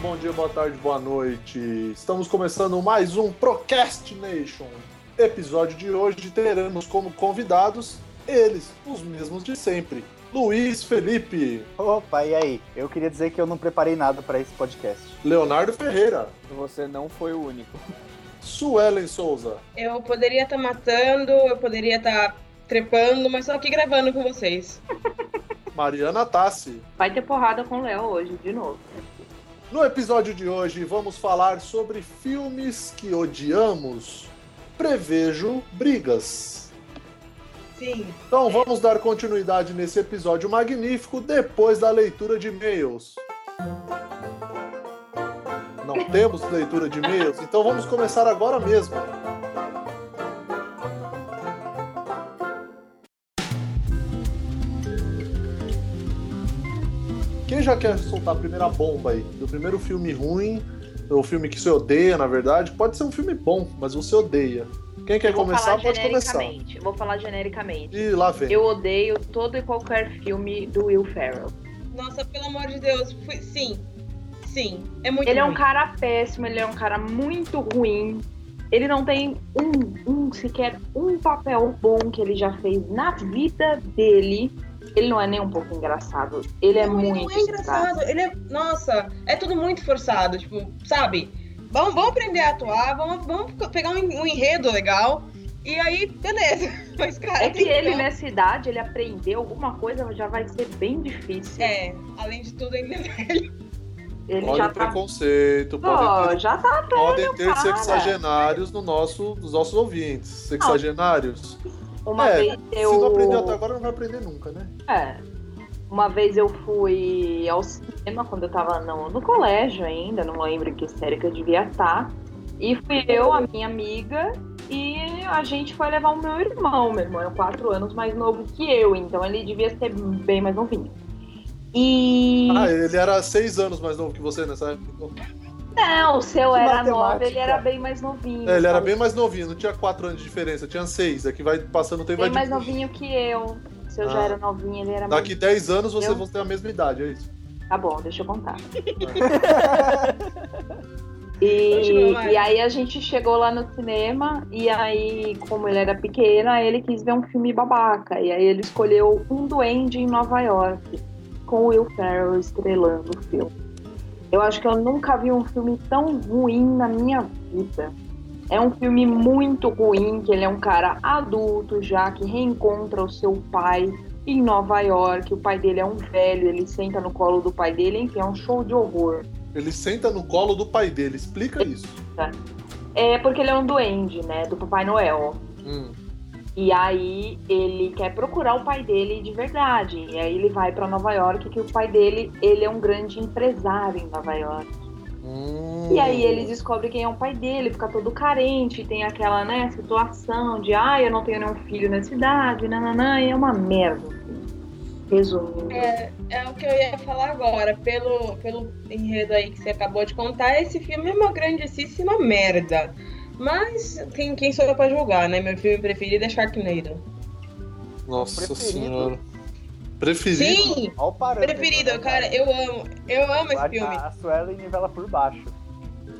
bom dia, boa tarde, boa noite. Estamos começando mais um Procrastination. Episódio de hoje teremos como convidados eles, os mesmos de sempre. Luiz Felipe, Opa, e aí? Eu queria dizer que eu não preparei nada para esse podcast. Leonardo Ferreira, Você não foi o único. Suelen Souza, Eu poderia estar matando, eu poderia estar trepando, mas tô aqui gravando com vocês. Mariana Tassi. Vai ter porrada com o Léo hoje, de novo. No episódio de hoje vamos falar sobre filmes que odiamos. Prevejo brigas. Sim. Então vamos dar continuidade nesse episódio magnífico depois da leitura de e-mails. Não temos leitura de e-mails, então vamos começar agora mesmo. Quem já quer soltar a primeira bomba aí? Do primeiro filme ruim, ou filme que você odeia, na verdade? Pode ser um filme bom, mas você odeia. Quem quer começar, falar pode começar. genericamente. Eu Vou falar genericamente. E lá vem. Eu odeio todo e qualquer filme do Will Ferrell. Nossa, pelo amor de Deus. fui- Sim. Sim. É muito Ele é um ruim. cara péssimo, ele é um cara muito ruim. Ele não tem um, um sequer um papel bom que ele já fez na vida dele. Ele não é nem um pouco engraçado. Ele é Não, ele muito não é engraçado. Ele é. Nossa, é tudo muito forçado. Tipo, sabe? Vamos, vamos aprender a atuar, vamos, vamos pegar um, um enredo legal. E aí, beleza. Mas, cara, É que ele não. nessa idade, ele aprender alguma coisa já vai ser bem difícil. É, além de tudo, ainda é velho. Ele Olha já o tá. preconceito, Pô, podem ter, já tá podem ter cara. sexagenários no nosso, nos nossos ouvintes. Sexagenários. Uma É, vez eu. Se não aprendeu até agora, não vai aprender nunca, né? É. Uma vez eu fui ao cinema quando eu tava no, no colégio ainda, não lembro em que série que eu devia estar. E fui eu, a minha amiga, e a gente foi levar o meu irmão. Meu irmão é quatro anos mais novo que eu, então ele devia ser bem mais novinho. E. Ah, ele era seis anos mais novo que você nessa época. Não, o seu era matemática. nove, ele era bem mais novinho. É, ele era bem mais novinho, não tinha quatro anos de diferença, tinha seis. É que vai passando o tempo bem vai mais diminuindo. novinho que eu. Se eu já Ah. era novinha, ele era mais. Daqui 10 anos vocês Eu? vão ter a mesma idade, é isso? Tá bom, deixa eu contar. E, e aí a gente chegou lá no cinema e aí, como ele era pequeno, ele quis ver um filme babaca. E aí ele escolheu Um Duende em Nova York, com o Will Ferrell estrelando o filme. Eu acho que eu nunca vi um filme tão ruim na minha vida. É um filme muito ruim, que ele é um cara adulto já, que reencontra o seu pai em Nova York. O pai dele é um velho, ele senta no colo do pai dele, enfim, é um show de horror. Ele senta no colo do pai dele, explica isso. É porque ele é um duende, né? Do Papai Noel. Hum. E aí ele quer procurar o pai dele de verdade. E aí ele vai pra Nova York, que o pai dele, ele é um grande empresário em Nova York. Hum. E aí ele descobre quem é o pai dele, fica todo carente, tem aquela, né, situação de ah, eu não tenho nenhum filho nessa idade, nananã, e é uma merda. assim. Resumindo. É, é o que eu ia falar agora. Pelo, pelo enredo aí que você acabou de contar, esse filme é uma grandíssima merda. Mas quem, quem sou eu pra julgar, né? Meu filme preferido é Sharknado. Nossa Preferido? senhora. Preferido? Sim! Olha o parâmetro. Preferido, né, cara, eu amo. Eu amo esse filme. A Suelen nivela por baixo.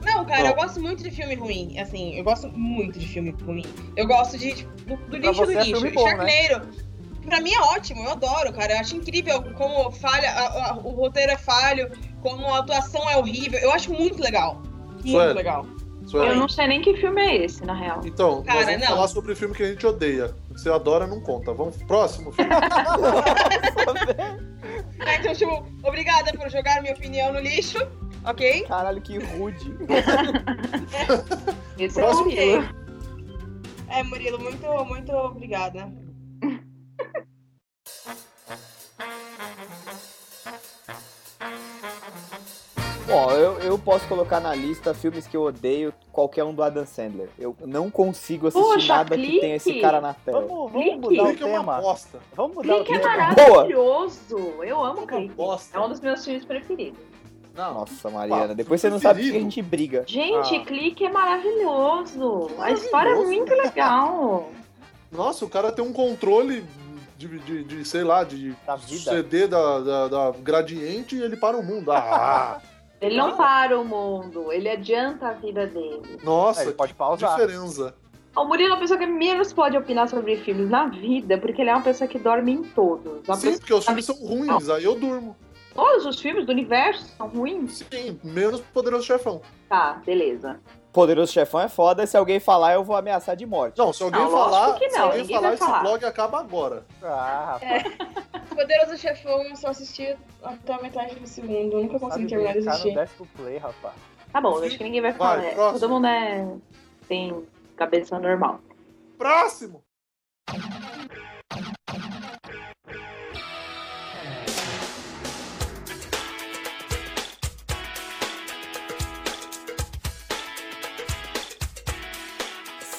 Não, cara, Bom. eu gosto muito de filme ruim. Assim, eu gosto muito de filme ruim. Eu gosto de, tipo, do, lixo do é lixo. filme bom, né? Sharknado. Pra mim é ótimo, eu adoro, cara. Eu acho incrível como falha, a- a- o roteiro é falho, como a atuação é horrível. Eu acho muito legal. Muito Sueli. legal. Eu não sei nem que filme é esse, na real. Então, nós Cara, vamos não. falar sobre o filme que a gente odeia. Você adora não conta. Vamos pro próximo filme. Ah, então, tipo, obrigada por jogar minha opinião no lixo, ok? Caralho, que rude. Esse é Próximo o Ok. É, Murilo, muito, muito obrigada. Bom, eu, eu posso colocar na lista filmes que eu odeio, qualquer um do Adam Sandler. Eu não consigo assistir Poxa, nada que tenha esse Clique. cara na tela. Vamos, Clique. vamos mudar o Clique é uma tema. bosta. Vamos mudar Clique o é tema. maravilhoso. Eu amo Clique é uma Clique. bosta. É um dos meus filmes preferidos. Não. Nossa, Mariana, depois você não sabe porque a gente briga. Gente, Ah. Clique é maravilhoso. A história é Maravilhoso. muito legal. Nossa, o cara tem um controle de, de, de, sei lá, de Da vida. CD da, da, da Gradiente e ele para o mundo. Ah, Ele não para o mundo, ele adianta a vida dele. nossa, É, ele pode pausar. diferença. O Murilo é a pessoa que menos pode opinar sobre filmes na vida, porque ele é uma pessoa que dorme em todos. Uma Sim, porque os filmes são ruins, aí eu durmo. Todos os filmes do universo são ruins? Sim, menos Poderoso Chefão. Tá, beleza. Poderoso Chefão é foda, se alguém falar eu vou ameaçar de morte. Não, se alguém Não, lógico falar, que se não, alguém ninguém falar, vai esse falar. blog acaba agora. Ah, rapaz, Poderoso Chefão eu só assisti até a metade do segundo. Eu nunca consegui terminar de assistir. décimo play, rapaz. Tá bom, acho que ninguém vai Vai, falar. É, próximo. Todo mundo é. tem cabeça normal. Próximo!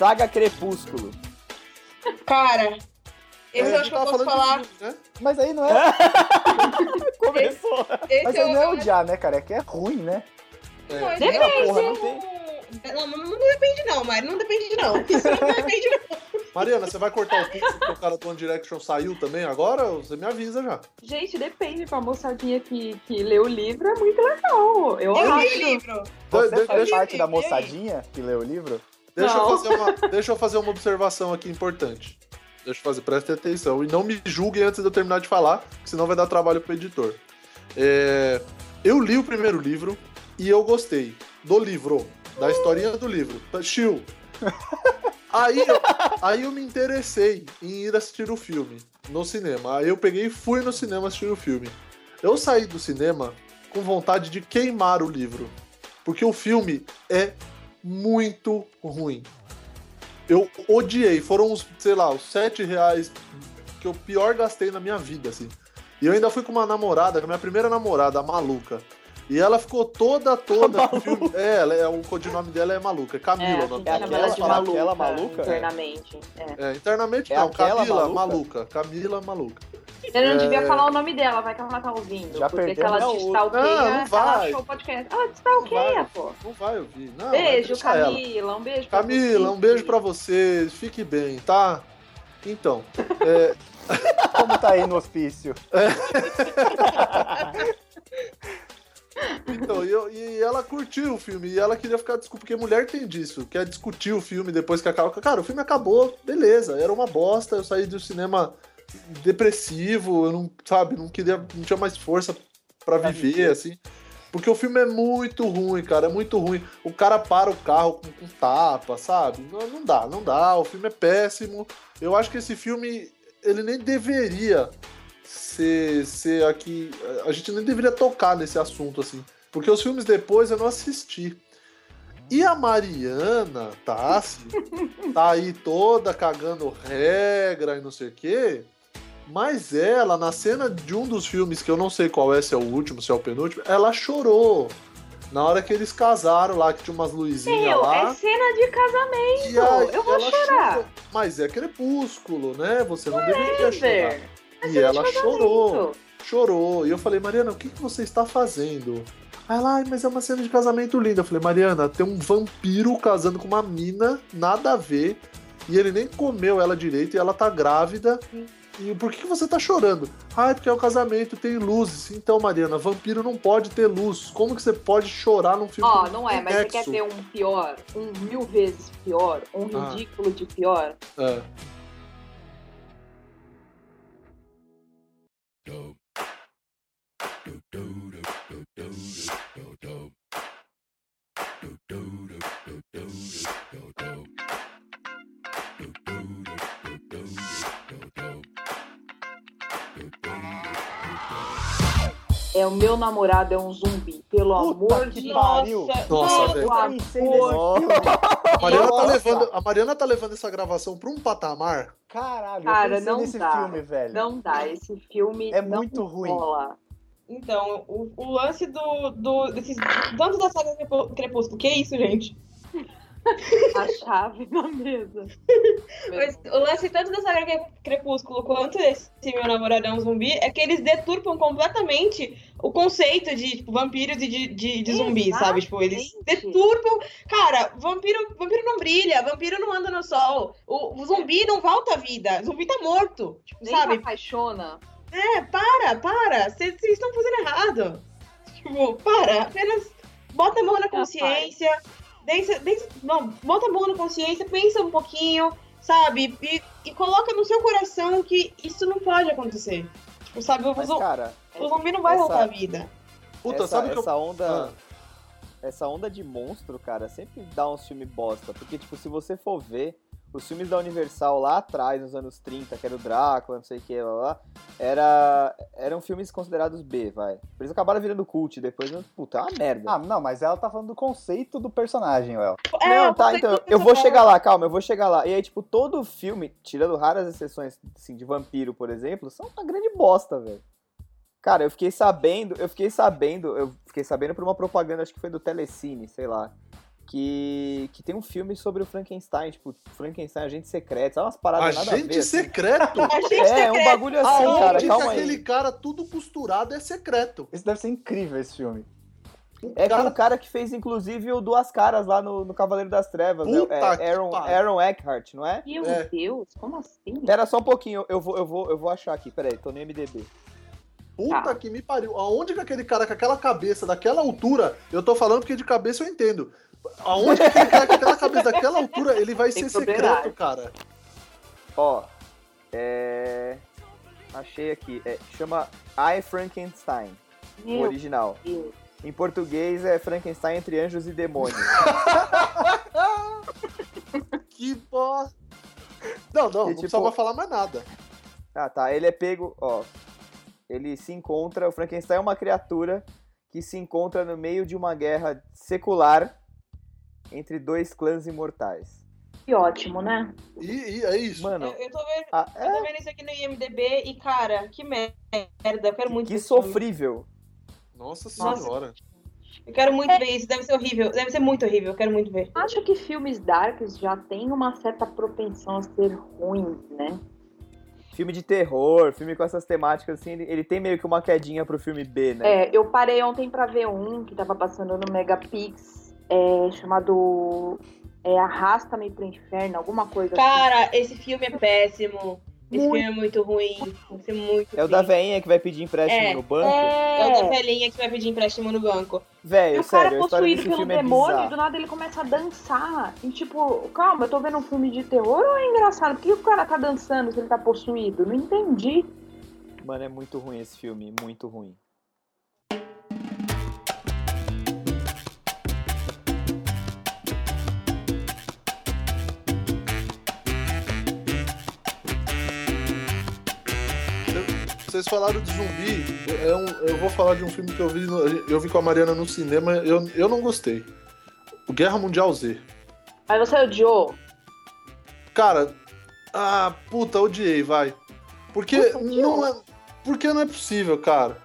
Saga Crepúsculo. Cara, esse É, eu acho que eu posso falar. filme, né? Mas aí não é. Começou. Esse Mas eu, aí não é eu odiar, né, cara? É que é ruim, né? É. Não, Depende. eu- Porra, não Não, não, não depende não, Mari. Não depende não. Isso não depende não. Mariana, você vai cortar o pixel porque o cara do One Direction saiu também agora? Você me avisa já. Gente, depende. Pra moçadinha que, que lê o livro é muito legal. Eu, Eu acho. li o livro. Você De- faz parte da moçadinha que lê o livro? Deixa eu, fazer uma, deixa eu fazer uma observação aqui importante. Deixa eu fazer, prestem atenção. E não me julguem antes de eu terminar de falar, senão vai dar trabalho pro editor. É, eu li o primeiro livro e eu gostei do livro, da historinha do livro. Chill. Aí eu, aí eu me interessei em ir assistir o filme no cinema. Aí eu peguei e fui no cinema assistir o filme. Eu saí do cinema com vontade de queimar o livro. Porque o filme é muito ruim. Eu odiei. Foram uns, sei lá, os sete reais que eu pior gastei na minha vida, assim. E eu ainda fui com uma namorada, com a minha primeira namorada, maluca. E ela ficou toda, toda. filme. É, ela é, o codinome dela é maluca, é Camila É, o nome dela. ela de Aquela- maluca, aquela maluca? internamente. É. É, internamente É não, Camila maluca? maluca. Camila maluca. Eu não É. devia falar o nome dela, vai que ela tá ouvindo. Já porque se perdeu, ela te o- stalkeia, Não, não ela vai. achou o podcast. Ela te stalkeia, pô. Não vai ouvir. Não, Beijo, deixa ela. Camila. Um beijo pra Camila, você. um beijo pra você. Fique bem, tá? Então, é, Como tá aí no hospício? Então, e, e ela curtiu o filme, e ela queria ficar desculpa, porque mulher tem disso, quer discutir o filme depois que acaba. Cara, o filme acabou, beleza, era uma bosta, eu saí do cinema depressivo, eu não, sabe, não queria, não tinha mais força pra Pra viver, viver. assim. Porque o filme é muito ruim, cara, é muito ruim. O cara para o carro com, com tapa, sabe? Não, não dá, não dá, o filme é péssimo. Eu acho que esse filme, ele nem deveria ser, ser aqui. A gente nem deveria tocar nesse assunto, assim. Porque os filmes depois eu não assisti. E a Mariana Tassi tá aí toda cagando regra e não sei o quê. Mas ela, na cena de um dos filmes, que eu não sei qual é, se é o último, se é o penúltimo, ela chorou. Na hora que eles casaram lá, que tinha umas luzinhas Meu, lá. é cena de casamento. Eu vou chorar. chorou. Mas é crepúsculo, né? Você não deveria chorar. E ela chorou, chorou. E eu falei, Mariana, o que, que você está fazendo? Aí ela, "Ai, mas é uma cena de casamento linda. Eu falei, Mariana, tem um vampiro casando com uma mina, nada a ver. E ele nem comeu ela direito e ela tá grávida. E por que, que você tá chorando? Ah, é porque é o casamento, tem luzes. Então, Mariana, vampiro não pode ter luz. Como que você pode chorar num filme Ó, com não é, mas você quer ter um pior, um mil vezes pior, um Ah. ridículo de pior? É. É o meu namorado é um zumbi, pelo Puta amor que de pariu. Nossa, Deus. velho. Pensei amor. nesse filme. A Mariana, tá levando, a Mariana tá levando essa gravação pra um patamar. Caralho, Cara, eu não nesse dá. filme, velho. Não dá, esse filme É não muito ruim. rola. Então, o, o lance do, do desses, tanto da saga Crepú- Crepúsculo, que isso, gente? A chave na mesa. Mas o lance tanto da saga Cre- Crepúsculo quanto esse Meu Namorado é um Zumbi é que eles deturpam completamente o conceito de tipo, vampiros e de, de, de zumbi, sabe? Tipo, eles deturpam. Cara, vampiro, vampiro não brilha, vampiro não anda no sol. O, o zumbi não volta à vida. Zumbi tá morto. Tipo, Nem sabe? apaixona. É, para, para. Vocês vocês estão fazendo errado. Tipo, para. Apenas bota a mão na consciência. Deixa, deixa, não, bota a mão na consciência, pensa um pouquinho, sabe? E, e coloca no seu coração que isso não pode acontecer. Tipo, sabe? O, Mas, zu- cara, o zumbi não vai essa- voltar à vida. Puta, essa, sabe que eu. essa onda. Ah. Essa onda de monstro, cara, sempre dá uns filmes bosta. Porque, tipo, se você for ver, os filmes da Universal lá atrás, nos anos 30, que era o Drácula, não sei o que, lá, lá, era, eram filmes considerados B, vai. Eles acabaram virando cult depois, mas, puta, é uma merda. Ah, não, mas ela tá falando do conceito do personagem, Léo. É, não, tá, então, eu vou chegar lá, calma, eu vou chegar lá. E aí, tipo, todo filme, tirando raras exceções, assim, de vampiro, por exemplo, são uma grande bosta, velho. Cara, eu fiquei sabendo, eu fiquei sabendo, eu fiquei sabendo por uma propaganda, acho que foi do Telecine, sei lá, que, que tem um filme sobre o Frankenstein, tipo, Frankenstein, agente secreto, sabe umas paradas nada a ver, Agente assim. secreto? Agente É, um secreto. bagulho assim, Aonde cara, que calma aquele aí. cara tudo costurado é secreto? Isso deve ser incrível, esse filme. É com cara- o cara que fez, inclusive, o Duas Caras lá no, no Cavaleiro das Trevas, né? É Aaron. Aaron Eckhart, não é? Meu É. Deus, como assim? Pera só um pouquinho, eu vou, eu vou, eu vou achar aqui, peraí, tô no MDB. Puta Tá. que me pariu. Aonde que aquele cara com aquela cabeça, daquela altura, eu tô falando porque de cabeça eu entendo. Aonde que aquele cara com aquela cabeça, daquela altura, ele vai Tem ser secreto, cara? Ó, é. Achei aqui. É, chama I Frankenstein, o Meu original. Deus. Em português é Frankenstein entre anjos e demônios. Que bosta. Não, não, não tipo- precisava falar mais nada. ah, tá. Ele é pego, ó. Ele se encontra. O Frankenstein é uma criatura que se encontra no meio de uma guerra secular entre dois clãs imortais. Que ótimo, né? E, e é isso. Mano, Eu, eu tô vendo, ah, eu é, tô vendo isso aqui no IMDB e, cara, que merda. Eu quero muito que filme. sofrível. Nossa Nossa. senhora. Eu quero muito ver isso. Deve ser horrível. Deve ser muito horrível. Eu quero muito ver. Acho que filmes darks já têm uma certa propensão a ser ruins, né? Filme de terror, filme com essas temáticas assim, ele, ele tem meio que uma quedinha pro filme B, né? É, eu parei ontem pra ver um que tava passando no Megapix, é, chamado é, Arrasta-me pro Inferno, alguma coisa assim. Cara, esse filme é péssimo. Esse Muito. filme é muito ruim. Ser muito É o da veinha que vai pedir empréstimo É, no banco. É o da É, velhinha que vai pedir empréstimo no banco. Velho, o cara sério, a história possuído pelo é demônio, bizarra. do nada ele começa a dançar. E tipo, calma, eu tô vendo um filme de terror ou é engraçado? Por que o cara tá dançando se ele tá possuído? Não entendi. Mano, é muito ruim esse filme, muito ruim. Vocês falaram de zumbi. É um, eu vou falar de um filme que eu vi, eu vi com a Mariana no cinema. Eu, eu não gostei. O Guerra Mundial Z. Aí você odiou. Cara, ah, puta, odiei, vai. Porque Puta, não é, porque não é possível, cara.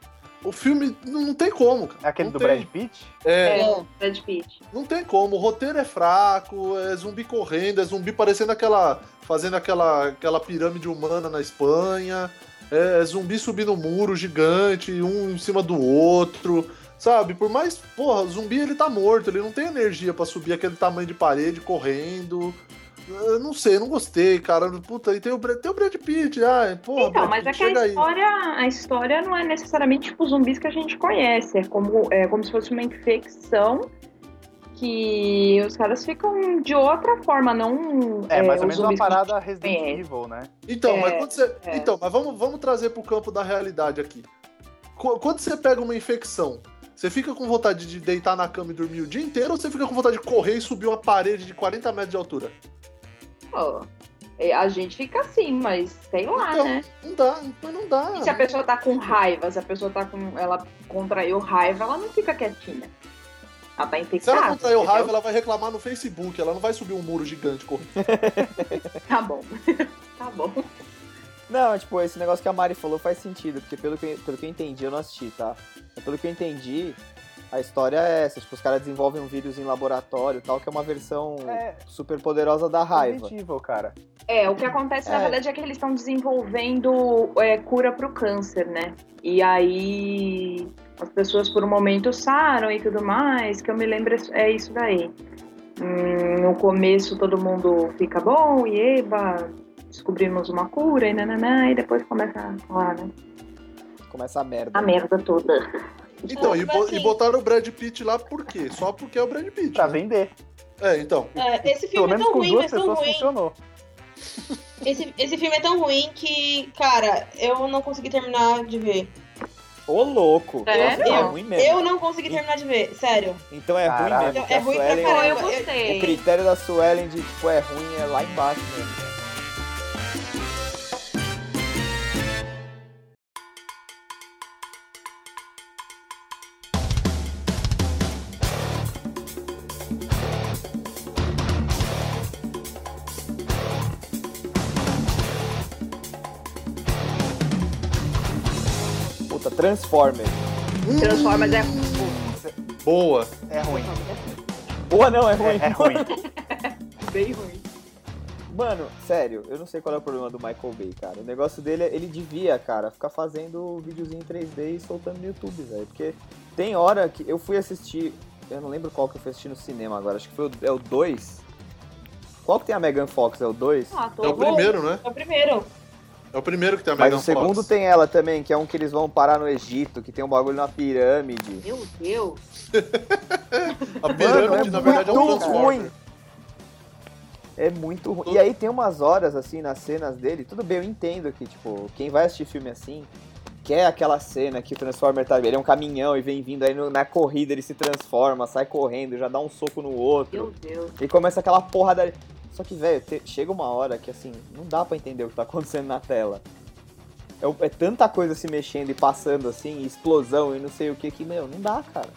O filme não, não tem como, cara. É aquele Não do tem. Brad Pitt? É, É, Brad Pitt. não tem como. O roteiro é fraco, é zumbi correndo, é zumbi parecendo aquela. fazendo aquela, aquela pirâmide humana na Espanha. É, é zumbi subindo um muro gigante, um em cima do outro. Sabe? Por mais. Porra, o zumbi ele tá morto, ele não tem energia pra subir aquele tamanho de parede correndo. Eu não sei, não gostei, cara. Puta, e tem o, tem o Brad Pitt, ai, porra. Então, mas é Pitt, que a aí. história, a história não é necessariamente tipo zumbis que a gente conhece. É como, é como se fosse uma infecção que os caras ficam de outra forma, não. É, mais os ou menos uma parada Resident conhece. Evil, né? Então, É, mas quando você. é. Então, mas vamos, vamos trazer pro campo da realidade aqui. Qu- Quando você pega uma infecção, você fica com vontade de deitar na cama e dormir o dia inteiro ou você fica com vontade de correr e subir uma parede de 40 metros de altura? Pô, é, a gente fica assim, mas sei lá, Então, né? Não dá, então não dá. E se a pessoa tá com raiva, se a pessoa tá com. Ela contraiu raiva, ela não fica quietinha. Ela tá Se infectada. ela contraiu entendeu? raiva, ela vai reclamar no Facebook, ela não vai subir um muro gigante correndo. Tá bom. tá bom. Não, tipo, esse negócio que a Mari falou faz sentido, porque pelo que, pelo que eu entendi, eu não assisti, tá? Mas pelo que eu entendi, a história é essa, tipo, os caras desenvolvem um vírus em laboratório e tal, que é uma versão É. super poderosa da raiva. Evil, cara. É, o que acontece, na É. verdade, é que eles estão desenvolvendo é, cura pro câncer, né? E aí as pessoas por um momento saram e tudo mais, que eu me lembro é isso daí. Hum, no começo todo mundo fica bom e eba, descobrimos uma cura e nananã, e depois começa a falar, né? Começa a merda. A merda toda. Então, e, Tipo bo- assim. e botaram o Brad Pitt lá por quê? Só porque é o Brad Pitt. Pra né? vender. É, então. É, esse filme é tão com ruim, duas mas tão ruim. funcionou. Esse, esse filme é tão ruim que, cara, eu não consegui terminar de ver. Ô, louco. Sério? É ruim mesmo. Eu não consegui terminar de ver, sério. Então é ruim Caralho. mesmo. porque É ruim pra Suelen- eu caramba. Eu- O gostei. critério da Suelen de, tipo, é ruim é lá embaixo mesmo. Transformers. Transformers é Boa. É ruim. Boa não, é ruim. É, é ruim. bem ruim. Mano, sério, eu não sei qual é o problema do Michael Bay, cara. O negócio dele é, ele devia, cara, ficar fazendo videozinho em 3D e soltando no YouTube, velho. Porque tem hora que eu fui assistir, eu não lembro qual que eu fui assistir no cinema agora, acho que foi o, é o 2. Qual que tem a Megan Fox? É o 2? Ah, tô É o primeiro, né? É o primeiro. É o primeiro que tem a Mas Megan o segundo Fox. tem ela também, que é um que eles vão parar no Egito, que tem um bagulho na pirâmide. Meu Deus. A pirâmide, Mano, é na verdade, é um Transformer. ruim. É muito ruim. E aí tem umas horas, assim, nas cenas dele. Tudo bem, eu entendo que, tipo, quem vai assistir filme assim quer aquela cena que o Transformer tá. Ele é um caminhão e vem vindo aí no- na corrida, ele se transforma, sai correndo, já dá um soco no outro. Meu Deus. E começa aquela porrada. Só que, velho, chega uma hora que, assim, não dá pra entender o que tá acontecendo na tela. É, é tanta coisa se mexendo e passando, assim, explosão e não sei o que, que, meu, não dá, cara.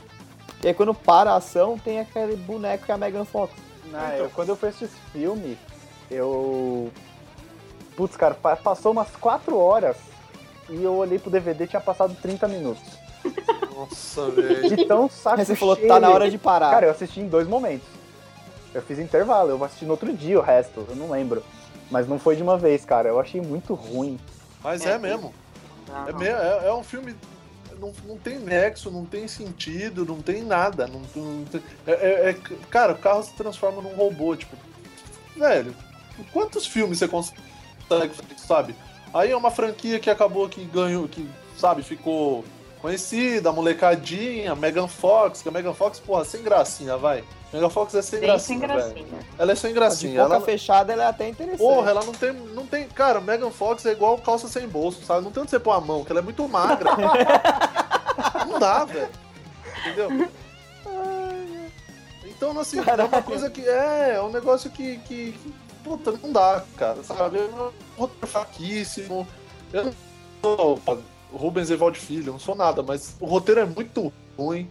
E aí quando para a ação, tem aquele boneco que é a Megan Fox. Não, eu- quando eu fui assistir esse filme, eu. Putz, cara, pa- passou umas 4 horas e eu olhei pro DVD e tinha passado 30 minutos. Nossa, velho. De tão saco Aí você falou, cheio. tá na hora de parar. Cara, eu assisti em dois momentos. Eu fiz intervalo, eu vou assistir no outro dia o resto, eu não lembro. Mas não foi de uma vez, cara. Eu achei muito ruim. Mas é mesmo. Não, É, me- é, é um filme. Não, não tem nexo, não tem sentido, não tem nada. Não, não tem- é- é- é- cara, o carro se transforma num robô, tipo. Velho, quantos filmes você consegue, fazer isso, sabe? Aí é uma franquia que acabou que ganhou, que, sabe, ficou conhecida, a molecadinha, Megan Fox, que a Megan Fox, porra, sem gracinha, vai. Megan Fox é sem Bem sem gracinha, velho. gracinha. Ela é sem de gracinha. boca Ela, fechada, ela é até interessante. Porra, ela não tem, não tem. Cara, Megan Fox é igual calça sem bolso, sabe? Não tem onde você pôr a mão, que ela é muito magra. não dá, velho. Entendeu? Então, assim, é uma coisa que. É, é um negócio que. que, que, puta, não dá, cara, sabe? É um roteiro fraquíssimo. Eu não sou pô, Rubens Evaldo Filho, eu não sou nada, mas o roteiro é muito ruim.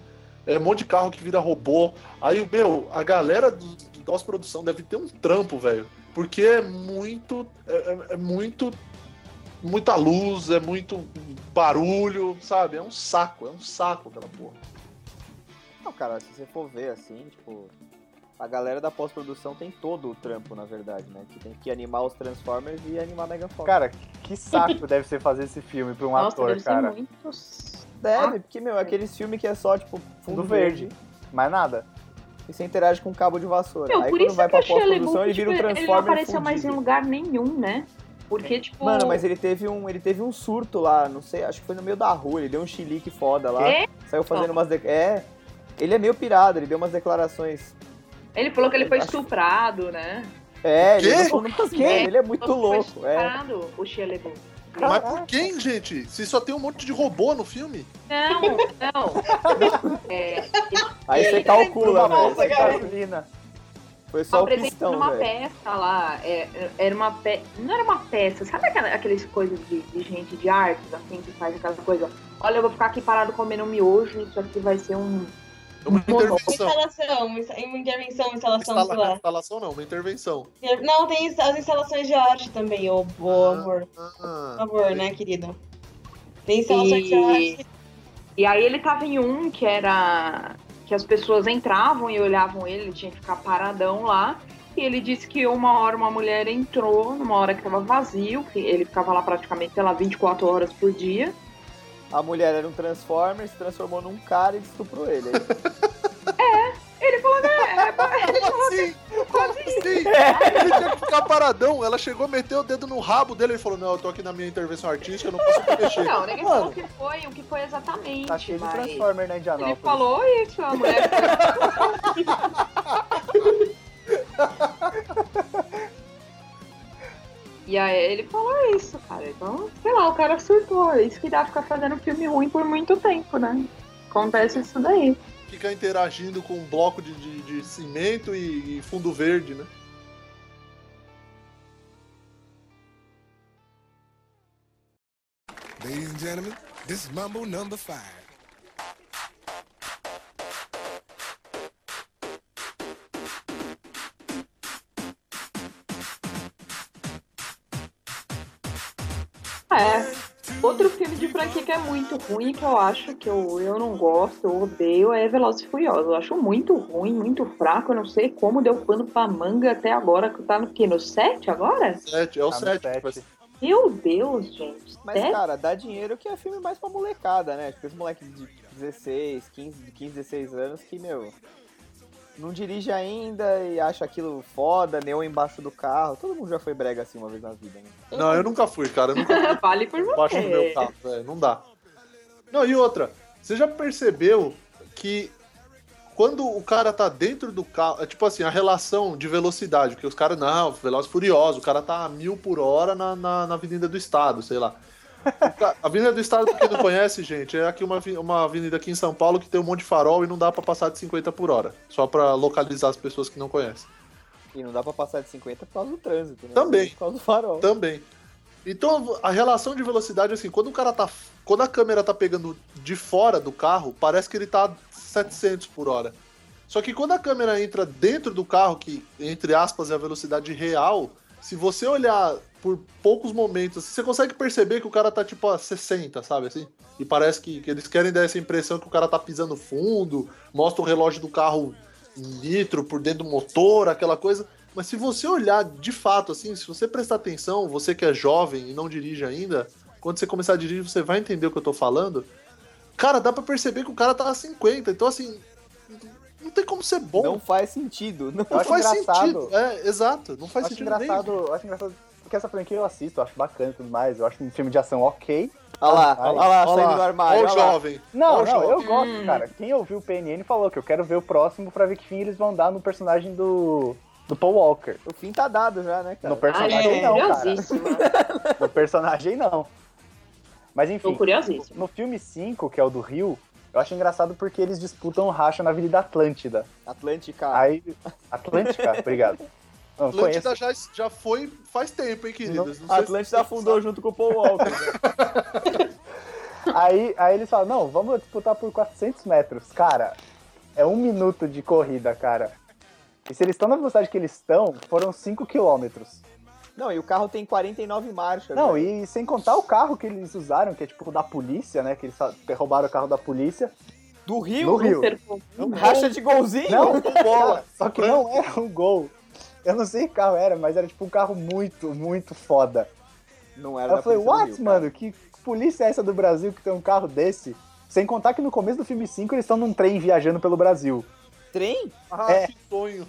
É um monte de carro que vira robô. Aí, meu, a galera do, do pós-produção deve ter um trampo, velho. Porque é muito. É, é- é muito. Muita luz, é muito barulho, sabe? É um saco, é um saco aquela porra. Não, cara, se você for ver assim, tipo. A galera da pós-produção tem todo o trampo, na verdade, né? Que tem que animar os Transformers e animar a Megan Fox. Cara, que saco deve ser fazer esse filme pra um Nossa, ator, deve cara. ser muito... deve, porque, meu, é aqueles filmes que é só, tipo, fundo verde. verde. Mais nada. E você interage com um cabo de vassoura. Meu, Aí por quando isso vai que pra pós-produção, ele vira um tipo, ele não Transformer apareceu mais em lugar nenhum, né? Porque, tipo... Mano, mas ele teve um, ele teve um surto lá, não sei, acho que foi no meio da rua, ele deu um chilique foda lá, É? saiu fazendo umas de... é, ele é meio pirado, ele deu umas declarações. Ele falou que ele foi Acho- estuprado, né? É, ele Quê? não falou umas merda, ele é muito louco, Foi é. estuprado, o Shia LaBeouf. Mas por quem, gente? Se só tem um monte de robô no filme? Não, não. É, Aí você calcula, de velho. gasolina. Foi só o pistão, uma peça lá. é, era uma peça. Não era uma peça, sabe aquela, aqueles coisas de, de gente de artes, assim, que faz aquela coisa? Olha, eu vou ficar aqui parado comendo um miojo, isso aqui vai ser um. Uma Uma intervenção. Instalação, uma intervenção, instalação, sei Instala... lá. Instalação não, uma intervenção. Não, tem as instalações de arte também, ô boa amor. Por Ah, favor, né, querido? Tem instalações de E, arte. e aí ele tava em um que era. que as pessoas entravam e olhavam ele, ele tinha que ficar paradão lá. E ele disse que uma hora uma mulher entrou, numa hora que tava vazio, que ele ficava lá praticamente, sei lá, 24 horas por dia. A mulher era um Transformer, se transformou num cara e estuprou ele. Ele falou, né? É, Como assim? Como assim? Ele tinha que ficar paradão. Ela chegou, meteu o dedo no rabo dele e falou: Não, eu tô aqui na minha intervenção artística, eu não posso me mexer. Não, ninguém Mano. falou o que foi, o que foi exatamente. Tá cheio de mas Transformer na Ele Indianápolis. falou isso, a mulher. E aí ele falou isso, cara. Então, sei lá, o cara surtou. É Isso que dá ficar fazendo filme ruim por muito tempo, né? Acontece isso daí. Fica interagindo com um bloco de, de, de cimento e, e fundo verde, né? Ladies and gentlemen, this is Mambo number five. É. Outro filme de franquia que é muito ruim, que eu acho que eu, eu não gosto, eu odeio, é Velozes e Furiosos. Eu acho muito ruim, muito fraco. Eu não sei como deu pano pra manga até agora, que tá no quê? No 7 agora? Sete, é o Tá no 7. sete. Meu Deus, gente. Mas, Sete? cara, dá dinheiro que é filme mais pra molecada, né? Tipo, esse moleque de 16, 15, de 15, 16 anos que, meu, não dirige ainda e acha aquilo foda, neon embaixo do carro. Todo mundo já foi brega assim uma vez na vida, né? Não, eu nunca fui, cara. Eu nunca Vale por fui embaixo do meu você. carro, velho. Não dá. Não, e outra, você já percebeu que quando o cara tá dentro do carro, é tipo assim, a relação de velocidade, porque os caras, não, Velozes e Furiosos, o cara tá a mil por hora na, na, na Avenida do Estado, sei lá. A Avenida do Estado, pra quem não conhece, gente, é aqui uma, uma avenida aqui em São Paulo que tem um monte de farol e não dá pra passar de 50 por hora. Só pra localizar as pessoas que não conhecem. E não dá pra passar de 50 por causa do trânsito, né? Também. Por causa do farol. Também. Então, a relação de velocidade, assim, quando o cara tá. Quando a câmera tá pegando de fora do carro, parece que ele tá a 700 por hora. Só que quando a câmera entra dentro do carro, que, entre aspas, é a velocidade real, se você olhar por poucos momentos, você consegue perceber que o cara tá tipo a 60, sabe assim? E parece que, que eles querem dar essa impressão que o cara tá pisando fundo, mostra o relógio do carro em litro por dentro do motor, aquela coisa. Mas se você olhar de fato, assim, se você prestar atenção, você que é jovem e não dirige ainda, quando você começar a dirigir, você vai entender o que eu tô falando. Cara, dá pra perceber que o cara tá a 50. Então, assim, não tem como ser bom. Não faz sentido. Não Eu Não acho faz engraçado. sentido. É, exato. Não faz acho sentido engraçado, eu acho engraçado porque essa franquia eu assisto, eu acho bacana e tudo mais. Eu acho um filme de ação ok. Olha lá, olha lá, saindo Olha do lá, armário. O olha lá. jovem. Não, o não, jovem. eu gosto, Hum. cara. Quem ouviu o PNN falou que eu quero ver o próximo pra ver que fim eles vão dar no personagem do, do Paul Walker. O fim tá dado já, né, cara? No personagem Ai, não, cara. No personagem não. Mas Tô enfim, no filme 5, que é o do Rio, eu acho engraçado porque eles disputam racha na Avenida Atlântida. Atlântica. Aí. Atlântica? Obrigado. Não. Atlântida já, já foi faz tempo, hein, queridas? Não se Atlântida afundou junto com o Paul Walker. né? Aí, aí eles falam, não, vamos disputar por 400 metros. Cara, é um minuto de corrida, cara. E se eles estão na velocidade que eles estão, foram 5 quilômetros. Não, e o carro tem 49 marchas. Não, velho. e sem contar o carro que eles usaram, que é tipo o da polícia, né? Que eles roubaram o carro da polícia. Do Rio? No Rio. Super Racha de golzinho? Não, bola. só que não era um gol. Eu não sei que carro era, mas era tipo um carro muito, muito foda. Não era eu falei, do what, Rio, mano? Que polícia é essa do Brasil que tem um carro desse? Sem contar que no começo do filme 5 eles estão num trem viajando pelo Brasil. Trem? Ah, É. que sonho.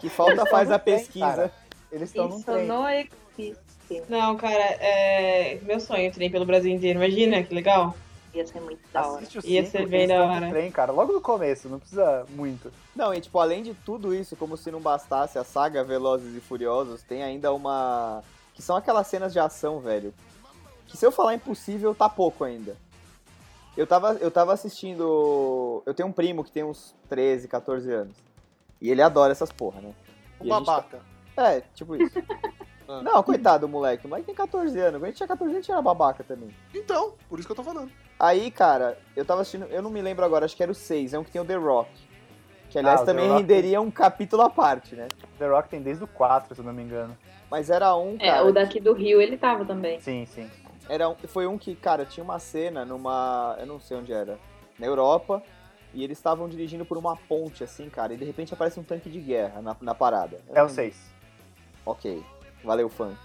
Que falta faz a pesquisa. cara. Eles estão num Isso trem. não existe. Não, cara, é meu sonho trem pelo Brasil inteiro. Imagina que legal. Ia ser muito da hora. Assiste o Ia 5, ser bem da no hora. trem, cara. Logo no começo, não precisa muito. Não, e tipo, além de tudo isso, como se não bastasse a saga Velozes e Furiosos, tem ainda uma. Que são aquelas cenas de ação, velho. Que se eu falar impossível, tá pouco ainda. Eu tava, eu tava assistindo. Eu tenho um primo que tem uns 13, 14 anos. E ele adora essas porra, né? O E a gente babaca. É, tipo isso. Ah. Não, coitado do moleque. O moleque tem 14 anos. Quando a gente tinha 14 anos, a gente era babaca também. Então, por isso que eu tô falando. Aí, cara, eu tava assistindo, eu não me lembro agora, acho que era o 6, é um que tem o The Rock. Que aliás Ah, o também Rock. renderia um capítulo à parte, né? The Rock tem desde o 4, se eu não me engano. Mas era um, É, cara. o daqui do Rio ele tava também. Sim, sim. Era um, foi um que, cara, tinha uma cena numa. Eu não sei onde era. Na Europa. E eles estavam dirigindo por uma ponte, assim, cara. E de repente aparece um tanque de guerra na, na parada. É o 6. Ok. Valeu, fã.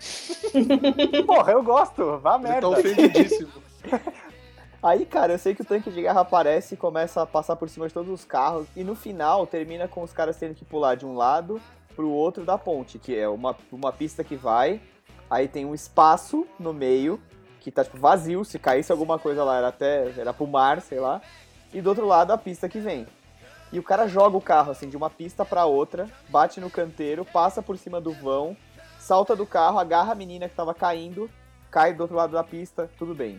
Porra, eu gosto. Vá Ele tá merda. ofendidíssimo. Aí, cara, eu sei que o tanque de guerra aparece e começa a passar por cima de todos os carros. E no final termina com os caras tendo que pular de um lado pro outro da ponte, que é uma, uma pista que vai, aí tem um espaço no meio, que tá tipo vazio, se caísse alguma coisa lá era até. era pro mar, sei lá. E do outro lado a pista que vem. E o cara joga o carro assim de uma pista pra outra, bate no canteiro, passa por cima do vão, salta do carro, agarra a menina que tava caindo, cai do outro lado da pista, tudo bem.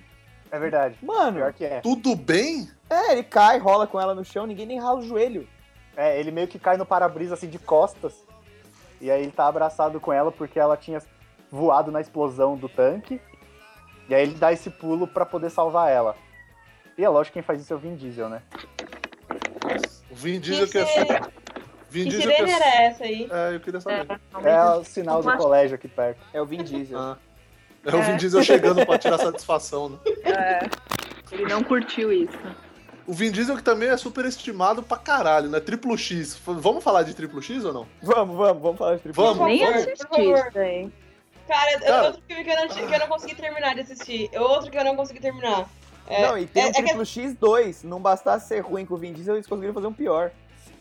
É verdade. Mano, Pior que é. Tudo bem? é, ele cai, rola com ela no chão, ninguém nem rala o joelho. É, ele meio que cai no para-brisa assim de costas. E aí ele tá abraçado com ela porque ela tinha voado na explosão do tanque. E aí ele dá esse pulo pra poder salvar ela. E é lógico que quem faz isso é o Vin Diesel, né? O Vin Diesel Que que é se- super. Vin Que Diesel que sirene é. era essa aí? É, eu queria saber. É o sinal do colégio aqui perto. É o Vin Diesel. Ah. É o Vin Diesel chegando pra tirar satisfação, né? É, ele não curtiu isso. O Vin Diesel que também é super estimado pra caralho, né? Triplo X. Vamos falar de triplo X ou não? Vamos, vamos, vamos falar de triplo Vamos, Nem vamos. assisti por favor. isso daí. Cara, é Cara. outro filme que eu, não, que eu não consegui terminar de assistir. É outro que eu não consegui terminar. É, Não, e tem é- um é que- triplo X2. Não bastasse ser ruim com o Vin Diesel, eles conseguiram fazer um pior.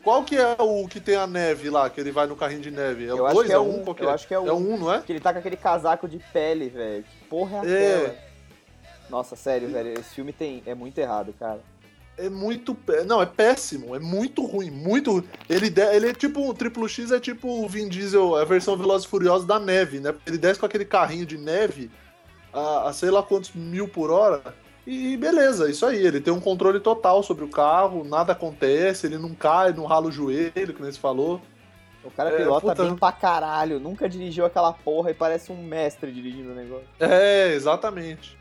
Qual que é o que tem a neve lá, que ele vai no carrinho de neve? É Eu o acho 2? que É é o um, 1? Qual que eu é? acho que é o É o 1, não é? Que ele tá com aquele casaco de pele, velho. Que porra é É. aquela? Nossa, sério, velho. Esse filme tem, é muito errado, cara. É muito. pé- Não, é péssimo. É muito ruim. Muito ruim. Ele, de- ele é tipo. O Triplo X é tipo o Vin Diesel, a versão Velozes e Furiosos da neve, né? Ele desce com aquele carrinho de neve a, a sei lá quantos mil por hora. E beleza, isso aí. Ele tem um controle total sobre o carro, nada acontece, ele não cai, não rala o joelho, que nem você falou. O cara É, pilota puta. bem pra caralho. Nunca dirigiu aquela porra e parece um mestre dirigindo o negócio. É, exatamente.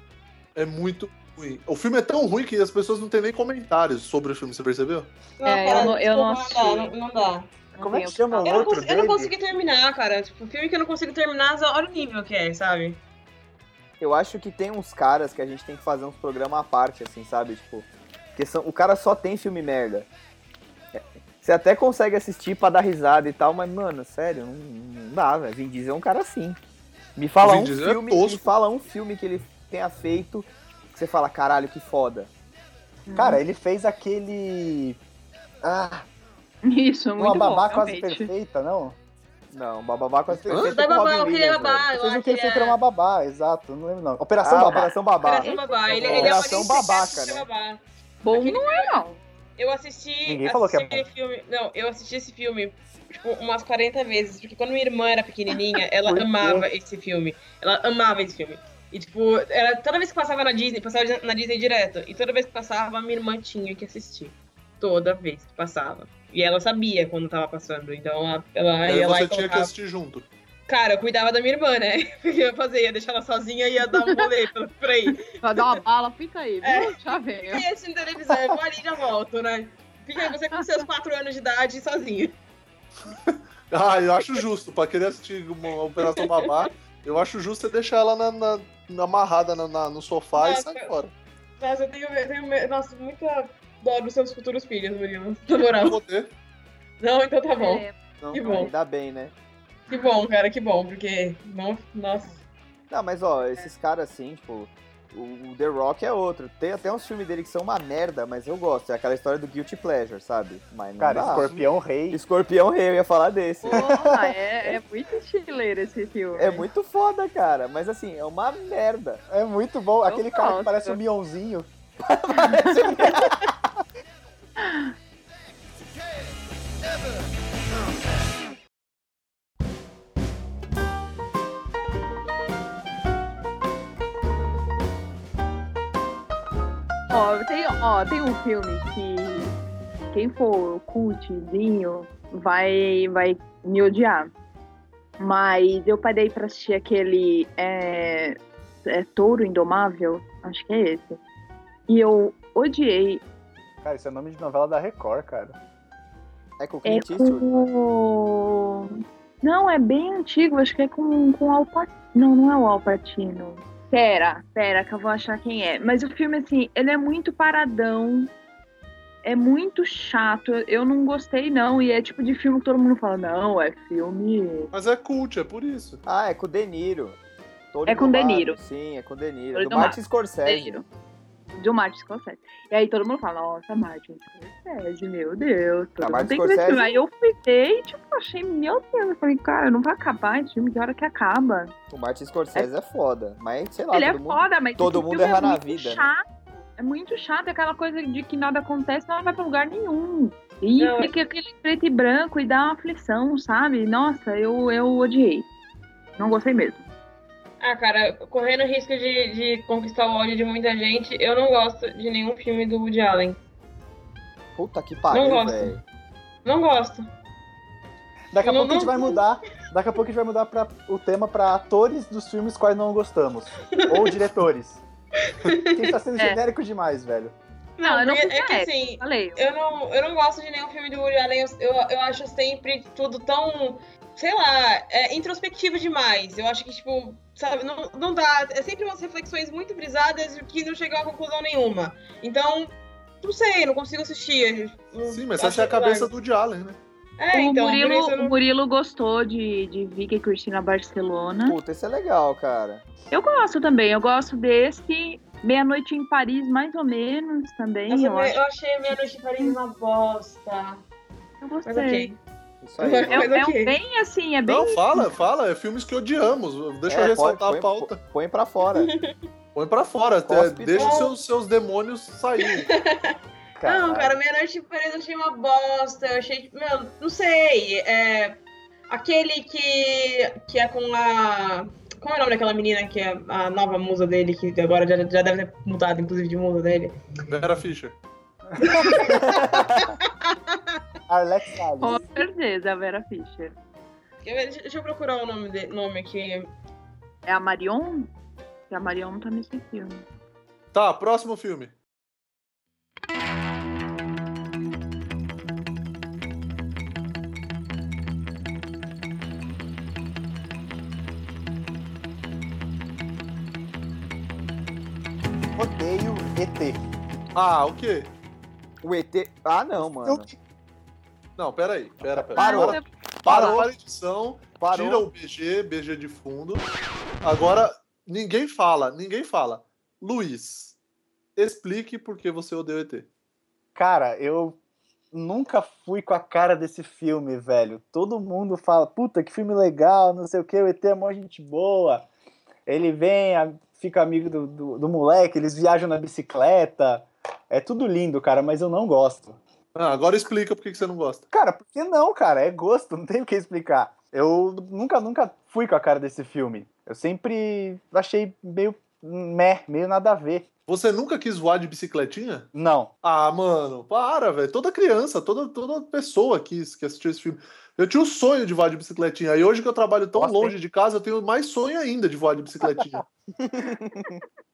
É muito ruim. O filme é tão ruim que as pessoas não têm nem comentários sobre o filme, você percebeu? É, eu não- eu não desculpa, não dá, assisti. não, não dá. Como é que chama o Eu não, outro cons- eu não consegui terminar, cara. Tipo, filme que eu não consigo terminar, olha o nível que é, sabe? Eu acho que tem uns caras que a gente tem que fazer uns programas à parte, assim, sabe? Tipo, porque são, o cara só tem filme merda. É, Você até consegue assistir pra dar risada e tal, mas, mano, sério, não, não dá, velho. Vin Diesel é um cara assim. Me fala Vin um Diesel é filme, tosco. me fala um filme que ele tenha feito que você fala, caralho, que foda. Cara, ele fez aquele. Ah, Isso, é muito uma babá bom, quase realmente. perfeita, não? Não, Bababá com as Hã? perfeitas Da com babá, eu queria Williams, velho. babá. Ele Eu fez o acho que ele que fez é... uma babá, exato, não lembro não. Operação Ah, Babá. Operação Babá. Operação Babá. Ele, ele é Operação uma Babaca, né? babá. Bom Aquele não é, não. Eu assisti, Ninguém falou que é assisti aquele filme. Não, eu assisti esse filme tipo, umas 40 vezes, porque quando minha irmã era pequenininha, ela amava esse filme. Ela amava esse filme. E, tipo, era, toda vez que passava na Disney, passava na Disney direto. E toda vez que passava, minha irmã tinha que assistir. Toda vez que passava. E ela sabia quando tava passando. Então ela, ela Aí ia lá você e tinha que colocava. assistir junto. Cara, eu cuidava da minha irmã, né? Porque eu fazia, ia deixar ela sozinha e ia dar um rolê por por aí. Vai dar uma bala, fica aí, viu? É. Já venho. E assistindo televisão, eu vou ali e já volto, né? Fica aí você com seus 4 anos de idade sozinha. Ah, eu acho justo. Pra querer assistir uma Operação Babá, eu acho justo você deixar ela na, na- amarrada na- na- no sofá e Nossa. sair fora. Mas eu tenho, eu tenho nossa, muita dó dos seus futuros filhos, Murilo. Na Eu moral. Não, então tá bom. É, Não, Que bom. Ainda bem, né? Que bom, cara, que bom, porque. Não, nossa. Não, mas ó, esses caras assim, tipo, o, o The Rock é outro. Tem até uns filmes dele que são uma merda, mas eu gosto. É aquela história do Guilty Pleasure, sabe? Mas não Cara, dá. Escorpião Rei. Escorpião Rei, eu ia falar desse. Porra, é, é muito estileiro esse filme. É muito foda, cara. Mas assim, é uma merda. É muito bom. Aquele cara que gosto. parece um Mionzinho. Ó, tem, ó, tem um filme que quem for cultzinho vai, vai me odiar. Mas eu parei pra assistir aquele é, é Touro Indomável, acho que é esse. E eu odiei. Cara, isso é nome de novela da Record, cara. É com o É Clint Eastwood. com. Não, é bem antigo, acho que é com, com o Alpatino. Não, não é o Alpatino. Pera, pera, que eu vou achar quem é. Mas o filme, assim, ele é muito paradão. É muito chato. Eu não gostei, não. E é tipo de filme que todo mundo fala, não, é filme. Mas é cult, é por isso. Ah, é com o De Niro. Todo É com o De. Niro. Sim, é com o De Niro. Todo Do Martin Scorsese. Niro. Do Martin Scorsese. E aí todo mundo fala, nossa, Martin Scorsese, meu Deus. Todo Ah, tem que ver Scorsese- filme. Aí eu fui ver e, tipo, achei, meu Deus. Eu falei, cara, não vai acabar esse filme, que hora que acaba? O Martin Scorsese é, foda, mas sei lá, Ele é todo mundo... foda, mas todo mundo erra é na muito vida, né? chato. É muito chato, é aquela coisa de que nada acontece, não vai pra lugar nenhum. E Não, fica aquele preto e branco e dá uma aflição, sabe? Nossa, eu, eu odiei. Não gostei mesmo. Ah, cara, correndo o risco de, de conquistar o ódio de muita gente, eu não gosto de nenhum filme do Woody Allen. Puta que pariu, Não gosto. velho. Não gosto. Daqui a Não, pouco a gente não- vai mudar. Daqui a pouco a gente vai mudar pra, o tema pra atores dos filmes quais não gostamos. Ou diretores. Quem tá sendo É. genérico demais, velho. Não, eu não é que assim, Falei. eu não, eu não gosto de nenhum filme do Woody Allen. Eu, eu, eu acho sempre tudo tão, sei lá, é, introspectivo demais. Eu acho que, tipo, sabe, não, não dá. É sempre umas reflexões muito brisadas que não chegam a conclusão nenhuma. Então, não sei, não consigo assistir. Sim, mas essa é a cabeça do Woody né? É, o, então, Murilo, eu o não... Murilo gostou de, de Vicky e Cristina Barcelona. Puta, esse é legal, cara. Eu gosto também, eu gosto desse. Meia-noite em Paris, mais ou menos, também. Nossa, eu, eu, acho. achei Meia Noite em Paris uma bosta. Eu Mas gostei. Isso aí. É, é um bem assim, é bem. Não, fala, fala. É filmes que odiamos. Deixa eu É, ressaltar põe, a pauta. Põe, pra fora. Põe pra fora. Até, deixa os seus, seus demônios saírem. Não, cara, Meia Noite em Paris eu achei uma bosta. Eu achei, meu, não sei. É, aquele que, que é com a. Qual é o nome daquela menina que é a nova musa dele, que agora já, já deve ter mudado, inclusive, de musa dele? Vera Fischer. Arlette Salles. Com certeza, a Vera Fischer. Deixa- eu procurar o nome, de, nome aqui. É a Marion? Que a Marion tá nesse filme. Tá, próximo filme. Odeio ET. Ah, o quê? O ET... Ah, não, mano. Não, peraí. Pera, pera. Parou. Para, Parou. para a edição. Parou. Tira o BG, BG de fundo. Agora, ninguém fala, ninguém fala. Luiz, explique por que você odeia o ET. Cara, eu nunca fui com a cara desse filme, velho. Todo mundo fala, puta, que filme legal, não sei o que, o ET é mó gente boa. Ele vem, a- fica amigo do, do, do moleque, eles viajam na bicicleta. É tudo lindo, cara, mas eu não gosto. Ah, agora explica por que você não gosta. Cara, por que não, cara? É gosto, não tem o que explicar. Eu nunca, nunca fui com a cara desse filme. Eu sempre achei meio meh, meio nada a ver. Você nunca quis voar de bicicletinha? Não. Ah, mano, para, velho. Toda criança, toda, toda pessoa quis que assistiu esse filme. Eu tinha o sonho de voar de bicicletinha. E hoje que eu trabalho tão Nossa, longe de casa, eu tenho mais sonho ainda de voar de bicicletinha.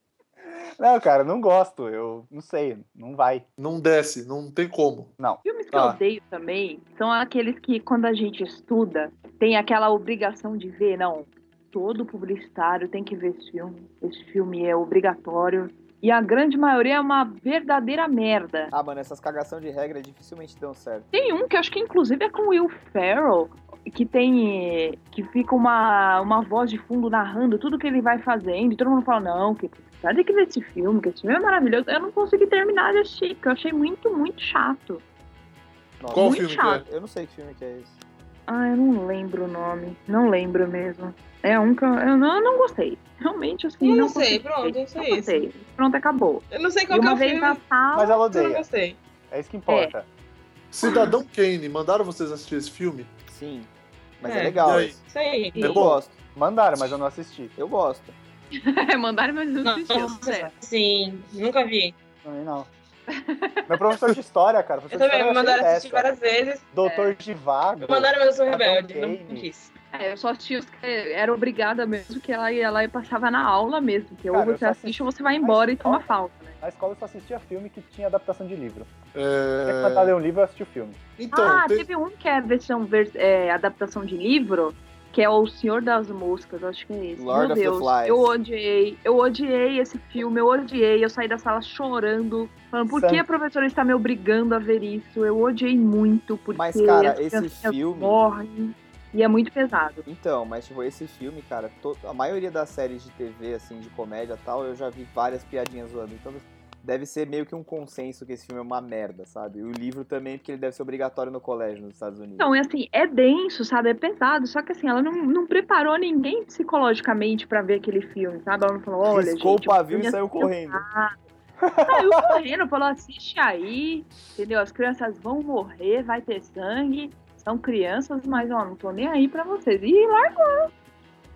Não, cara, não gosto. Eu não sei, não vai. não desce, não tem como. Não. Filmes que eu Ah. odeio também são aqueles que, quando a gente estuda, tem aquela obrigação de ver. Não, todo publicitário tem que ver esse filme. Esse filme é obrigatório. E a grande maioria é uma verdadeira merda. Ah, mano, essas cagação de regra dificilmente dão certo. Tem um que eu acho que inclusive é com o Will Ferrell, que tem. que fica uma, uma voz de fundo narrando tudo que ele vai fazendo, e todo mundo fala, não, que você tem que ver esse filme, que esse filme é maravilhoso. Eu não consegui terminar de assistir, porque eu achei muito, muito chato. Nossa, Qual muito filme chato. que é? Eu não sei que filme que é esse. Ah, eu não lembro o nome. Não lembro mesmo. É um que eu, eu não, eu não gostei. Realmente, assim. Eu não não sei, consegui. pronto, é só Não isso. Pronto, acabou. Eu não sei E qual que é o vez filme, sala. Mas ela eu não odeia. gostei. É isso que importa. Cidadão Kane, mandaram vocês assistir esse filme? Sim. Mas É, é, legal. e aí. Eu É gosto. Mandaram, mas eu não assisti. Eu gosto. Mandaram, mas não assistiu. Nossa, sim, nunca vi. Também não. Meu professor de história, cara. Eu Professor de também, me história mandaram eu achei assistir várias vezes. Doutor de Vago. Me mandaram, mas eu sou rebelde. Não, não quis. É, eu só assisti os que era obrigada mesmo, que ela ia lá e passava na aula mesmo. Que Cara, ou eu você assiste ou você vai embora e toma falta, né? Na escola eu só assistia filme que tinha adaptação de livro. Tinha que É... mandar ler um livro eu assisti o filme. Então, ah, tem- teve um que é versão vers- é, adaptação de livro, que é o Senhor das Moscas, acho que é esse. Lord Meu of the Deus, Flies. eu odiei, eu odiei esse filme, eu odiei, eu saí da sala chorando, falando, por que Sangue. a professora está me obrigando a ver isso? Eu odiei muito, porque Mas, cara, esse filme- morrem, e é muito pesado. Então, mas tipo, esse filme, cara, to- a maioria das séries de TV, assim, de comédia e tal, eu já vi várias piadinhas zoando. Então, deve ser meio que um consenso que esse filme é uma merda, sabe? E o livro também, porque ele deve ser obrigatório no colégio nos Estados Unidos. Então, é assim, é denso, sabe? É pesado. Só que assim, ela não, não preparou ninguém psicologicamente pra ver aquele filme, sabe? Ela não falou, olha, Riscou gente, o pavio e saiu correndo. Saiu correndo, falou, assiste aí, entendeu? As crianças vão morrer, vai ter sangue. São crianças, mas ó, não tô nem aí pra vocês. E lá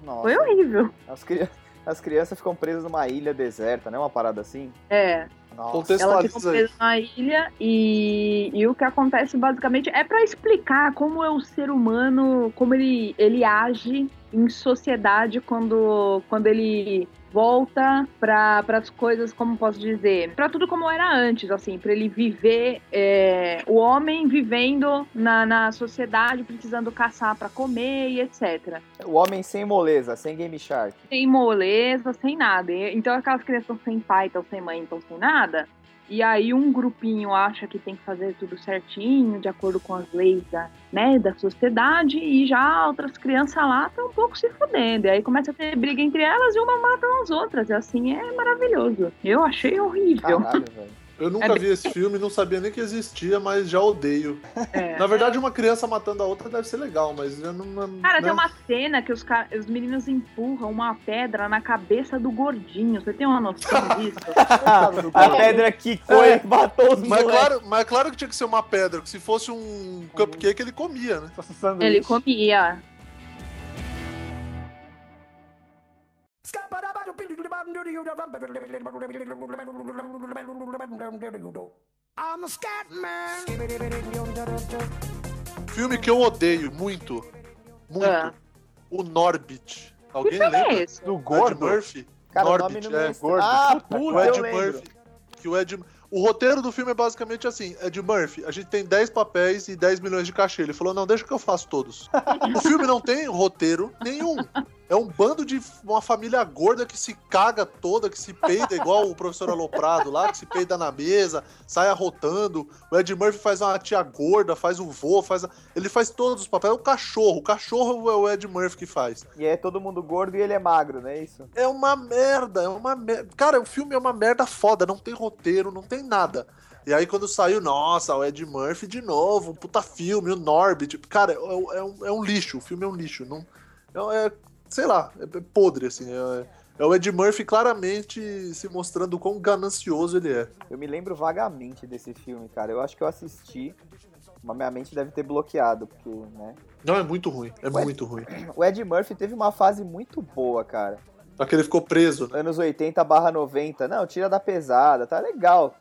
Nossa, foi horrível. as, cri- as crianças ficam presas numa ilha deserta, né? Uma parada assim. É. Nossa. Ela aí. presa na ilha e, e o que acontece basicamente é pra explicar como é o ser humano, como ele, ele age em sociedade quando, quando ele volta para as coisas, como posso dizer, para tudo como era antes, assim, para ele viver, é, o homem vivendo na, na sociedade, precisando caçar para comer e etc. O homem sem moleza, sem Game Shark. Sem moleza, sem nada. Então aquelas crianças estão sem pai, estão sem mãe, estão sem nada. E aí um grupinho acha que tem que fazer tudo certinho, de acordo com as leis da, né, da sociedade, e já outras crianças lá estão um pouco se fudendo. E aí começa a ter briga entre elas e uma mata as outras. E assim é maravilhoso. Eu achei horrível. Caralho, velho. Eu nunca É bem- vi esse filme, não sabia nem que existia, mas já odeio. É. Na verdade, uma criança matando a outra deve ser legal, mas eu não. não- Cara, né? tem uma cena que os, ca- os meninos empurram uma pedra na cabeça do gordinho. Você tem uma noção disso? A pedra quicou É. e matou os Mas moleques. claro, mas claro que tinha que ser uma pedra, que se fosse um cupcake ele comia, né? Ele comia. Filme que eu odeio muito. Muito. Ah. O Norbit. Alguém Que filme é lembra? esse? Do O Ed. Murphy. Cara, o nome Norbit, é. é estranho. Ah, Puta, O Ed. Murphy. Que o Ed. O roteiro do filme é basicamente assim: Ed Murphy, a gente tem 10 papéis e 10 milhões de cachê. Ele falou: não, deixa que eu faço todos. o filme não tem roteiro nenhum. É um bando de uma família gorda que se caga toda, que se peida igual o professor Aloprado lá, que se peida na mesa, sai arrotando. O Ed Murphy faz uma tia gorda, faz o vô, faz. a- Ele faz todos os papéis. É o cachorro. O cachorro é o Ed Murphy que faz. E é todo mundo gordo e ele é magro, não é isso? É uma merda, é uma merda. Cara, o filme é uma merda foda, não tem roteiro, não tem nada. E aí quando saiu, nossa, o Ed Murphy de novo, um puta filme, o Norbit. Cara, é, é um, é um lixo, o filme é um lixo. Não, é, é- sei lá, é, podre, assim. É, é o Ed Murphy claramente se mostrando o quão ganancioso ele é. Eu me lembro vagamente desse filme, cara. Eu acho que eu assisti, mas minha mente deve ter bloqueado, porque, né? Não, é muito ruim, é Ué? muito ruim. O Ed Murphy teve uma fase muito boa, cara. Só que ele ficou preso, né? Anos 80 barra 90. Não, tira da pesada, tá legal.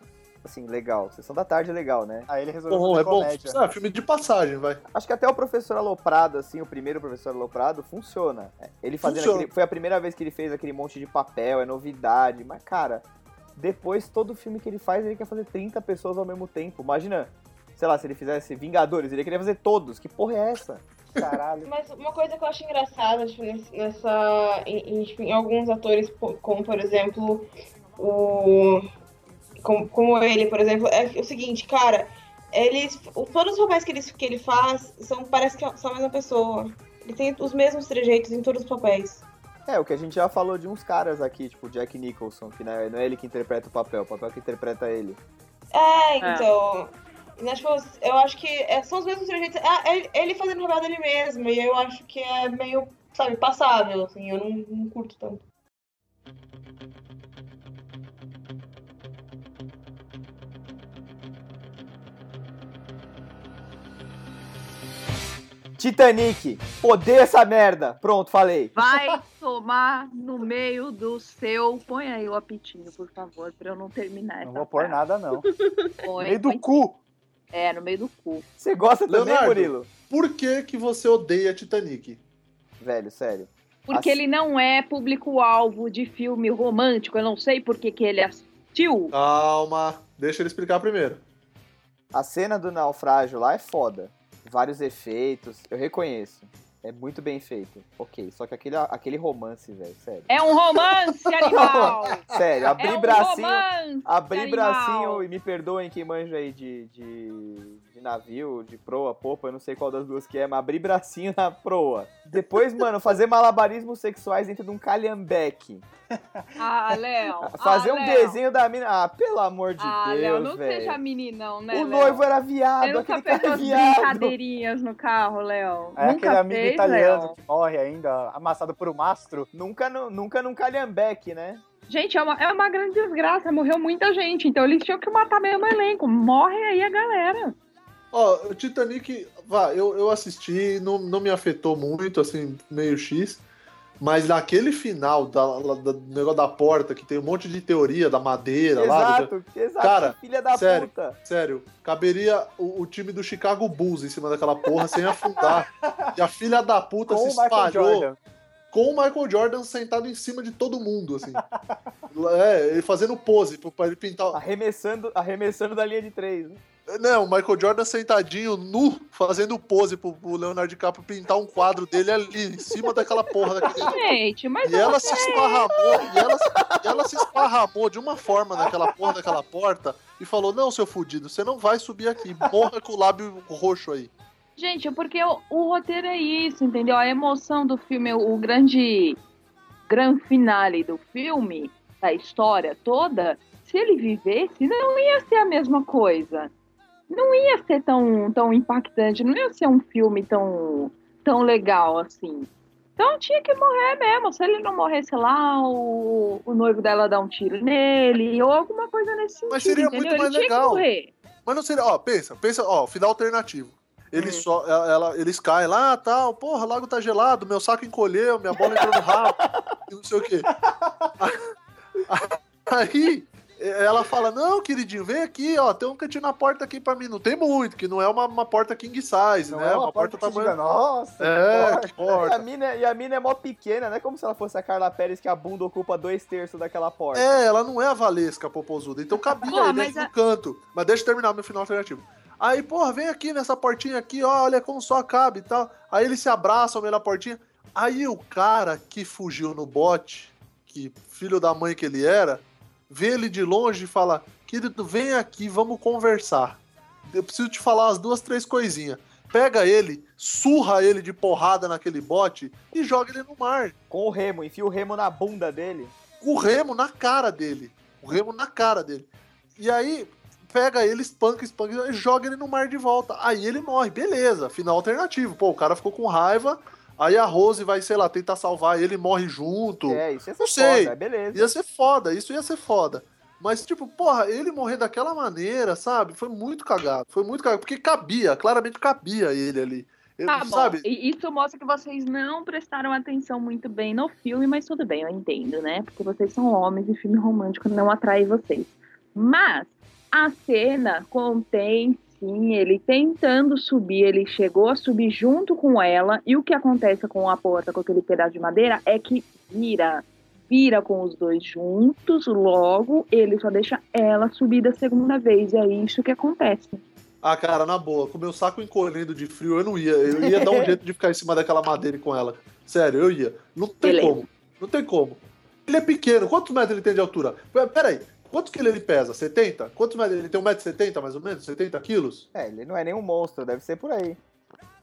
Assim, legal. Sessão da tarde é legal, né? Aí ele resolveu Bom, fazer é bom. comédia. Ah, filme de passagem, vai. Acho que até o professor Aloprado, assim, o primeiro professor Aloprado, funciona. Ele fazendo Funciona. aquele, Foi a primeira vez que ele fez aquele monte de papel, é novidade. Mas, cara, depois todo filme que ele faz, ele quer fazer 30 pessoas ao mesmo tempo. Imagina, sei lá, se ele fizesse Vingadores, ele queria fazer todos. Que porra é essa? Caralho. Mas uma coisa que eu acho engraçada tipo, nessa. Em, em, em alguns atores, como por exemplo o. Como, como ele, por exemplo, é o seguinte, cara, eles. Todos os papéis que ele, que ele faz são, parece que são a mesma pessoa. Ele tem os mesmos trejeitos em todos os papéis. É, o que a gente já falou de uns caras aqui, tipo Jack Nicholson, que não é, não é ele que interpreta o papel, o papel que interpreta ele. É, então. né, tipo, eu acho que é- são os mesmos trejeitos. É, ele- ele fazendo o papel dele mesmo, e eu acho que é meio, sabe, passável, assim, eu não, não curto tanto. Titanic! Odeio essa merda! Pronto, falei. Vai tomar no meio do seu. Põe aí o apitinho, por favor, pra eu não terminar essa Não vou pôr nada, não. Põe, meio do põe- cu. É, no meio do cu. Você gosta também, Leonardo. Murilo? Por que, que você odeia Titanic? Velho, sério. Porque ele não é público-alvo de filme romântico. Eu não sei por que, que ele assistiu. Calma, deixa ele explicar primeiro. A cena do naufrágio lá é foda. Vários efeitos, eu reconheço. É muito bem feito. Ok, só que aquele, aquele romance, velho, sério. É um romance, animal! Sério, é abrir um bracinho. romance! Abrir que animal. bracinho, e me perdoem quem manja aí de, de, de navio, de proa, popa, eu não sei qual das duas que é, mas abrir bracinho na proa. Depois, mano, fazer malabarismos sexuais dentro de um calhambeque. Ah, Léo. Fazer ah, um Léo. desenho da mina. Ah, pelo amor de Ah, Léo, Deus, não velho. seja meninão, né, O Léo? noivo era viado, Você nunca aquele fez cara é viado. brincadeirinhas no carro, Léo? É nunca aquele amigo fez, italiano Léo? que morre ainda, amassado por um mastro. Nunca, nunca num calhambeque, né? Gente, é uma, é uma grande desgraça. Morreu muita gente. Então eles tinham que matar mesmo o elenco. Morre aí a galera. Ó, o Titanic, vá, eu, eu assisti, não, não me afetou muito, assim, meio X. Mas naquele final da, lá- da- do negócio da porta, que tem um monte de teoria da madeira lá. do- Exato, exato. Cara, filha da sério. puta. Sério, caberia o, o time do Chicago Bulls em cima daquela porra sem afundar. e a filha da puta Com se espalhou. Com o Michael Jordan sentado em cima de todo mundo, assim. é, ele fazendo pose pra ele pintar. Arremessando, arremessando da linha de três. né? Não, o Michael Jordan sentadinho, nu, fazendo pose pro, pro Leonardo DiCaprio pintar um quadro dele ali, em cima daquela porra daquele. Gente, mas E ela se esparramou, e ela, ela se esparramou de uma forma naquela porra daquela porta e falou: Não, seu fudido, você não vai subir aqui, morra com o lábio roxo aí. Gente, é porque o, o roteiro é isso, entendeu? A emoção do filme, o, o grande grande finale do filme, da história toda, se ele vivesse, não ia ser a mesma coisa. Não ia ser tão, tão impactante, não ia ser um filme tão, tão legal assim. Então tinha que morrer mesmo. Se ele não morresse lá, o, o noivo dela dá um tiro nele, ou alguma coisa nesse sentido. Mas seria muito entendeu? mais ele tinha legal. Mas não seria, ó, pensa, pensa, ó, final alternativo. Ele Hum. só, ela, eles caem lá, tal, porra, o lago tá gelado, meu saco encolheu, minha bola entrou no rabo, e não sei o quê. Aí ela fala: Não, queridinho, vem aqui, ó, tem um cantinho na porta aqui pra mim. Não tem muito, que não é uma, uma porta king size, Não né? é uma porta que você diga, nossa, É, que que E a, porta. mina, e a mina é mó pequena, não é como se ela fosse a Carla Pérez que a bunda ocupa dois terços daquela porta. É, ela não é a Valesca Popozuda, então cabia Pô, aí dentro a- do canto. Mas deixa eu terminar meu final alternativo. Aí, porra, vem aqui nessa portinha aqui, ó, olha como só cabe e tal. Aí eles se abraçam meio na portinha. Aí o cara que fugiu no bote, que filho da mãe que ele era, vê ele de longe e fala: Querido, vem aqui, vamos conversar. Eu preciso te falar umas duas, três coisinhas. Pega ele, surra ele de porrada naquele bote e joga ele no mar. Com o remo, enfia o remo na bunda dele. o remo na cara dele. O remo na cara dele. E aí, pega ele, espanca, espanca, e joga ele no mar de volta. Aí ele morre, beleza. Final alternativo. Pô, o cara ficou com raiva. Aí a Rose vai, sei lá, tentar salvar ele, morre junto. É, isso ia ser Não sei. foda, é beleza. Ia ser foda, isso ia ser foda. Mas, tipo, porra, ele morrer daquela maneira, sabe? Foi muito cagado. Foi muito cagado. Porque cabia, claramente cabia ele ali. Eu- Tá bom. sabe? E isso mostra que vocês não prestaram atenção muito bem no filme, mas tudo bem, eu entendo, né? Porque vocês são homens e filme romântico não atrai vocês. Mas a cena contém sim ele tentando subir, ele chegou a subir junto com ela, e o que acontece com a porta, com aquele pedaço de madeira, é que vira. Vira com os dois juntos, logo ele só deixa ela subir da segunda vez. E é isso que acontece. Ah, cara, na boa, com o meu saco encolhendo de frio, eu não ia. Eu ia dar um jeito de ficar em cima daquela madeira com ela. Sério, eu ia. Não tem Beleza. como. Não tem como. Ele é pequeno. Quantos metros ele tem de altura? Peraí. Quantos quilos ele pesa? 70? Quantos metros? Ele tem 1,70m mais ou menos? 70 quilos? É, ele não é nenhum monstro, deve ser por aí.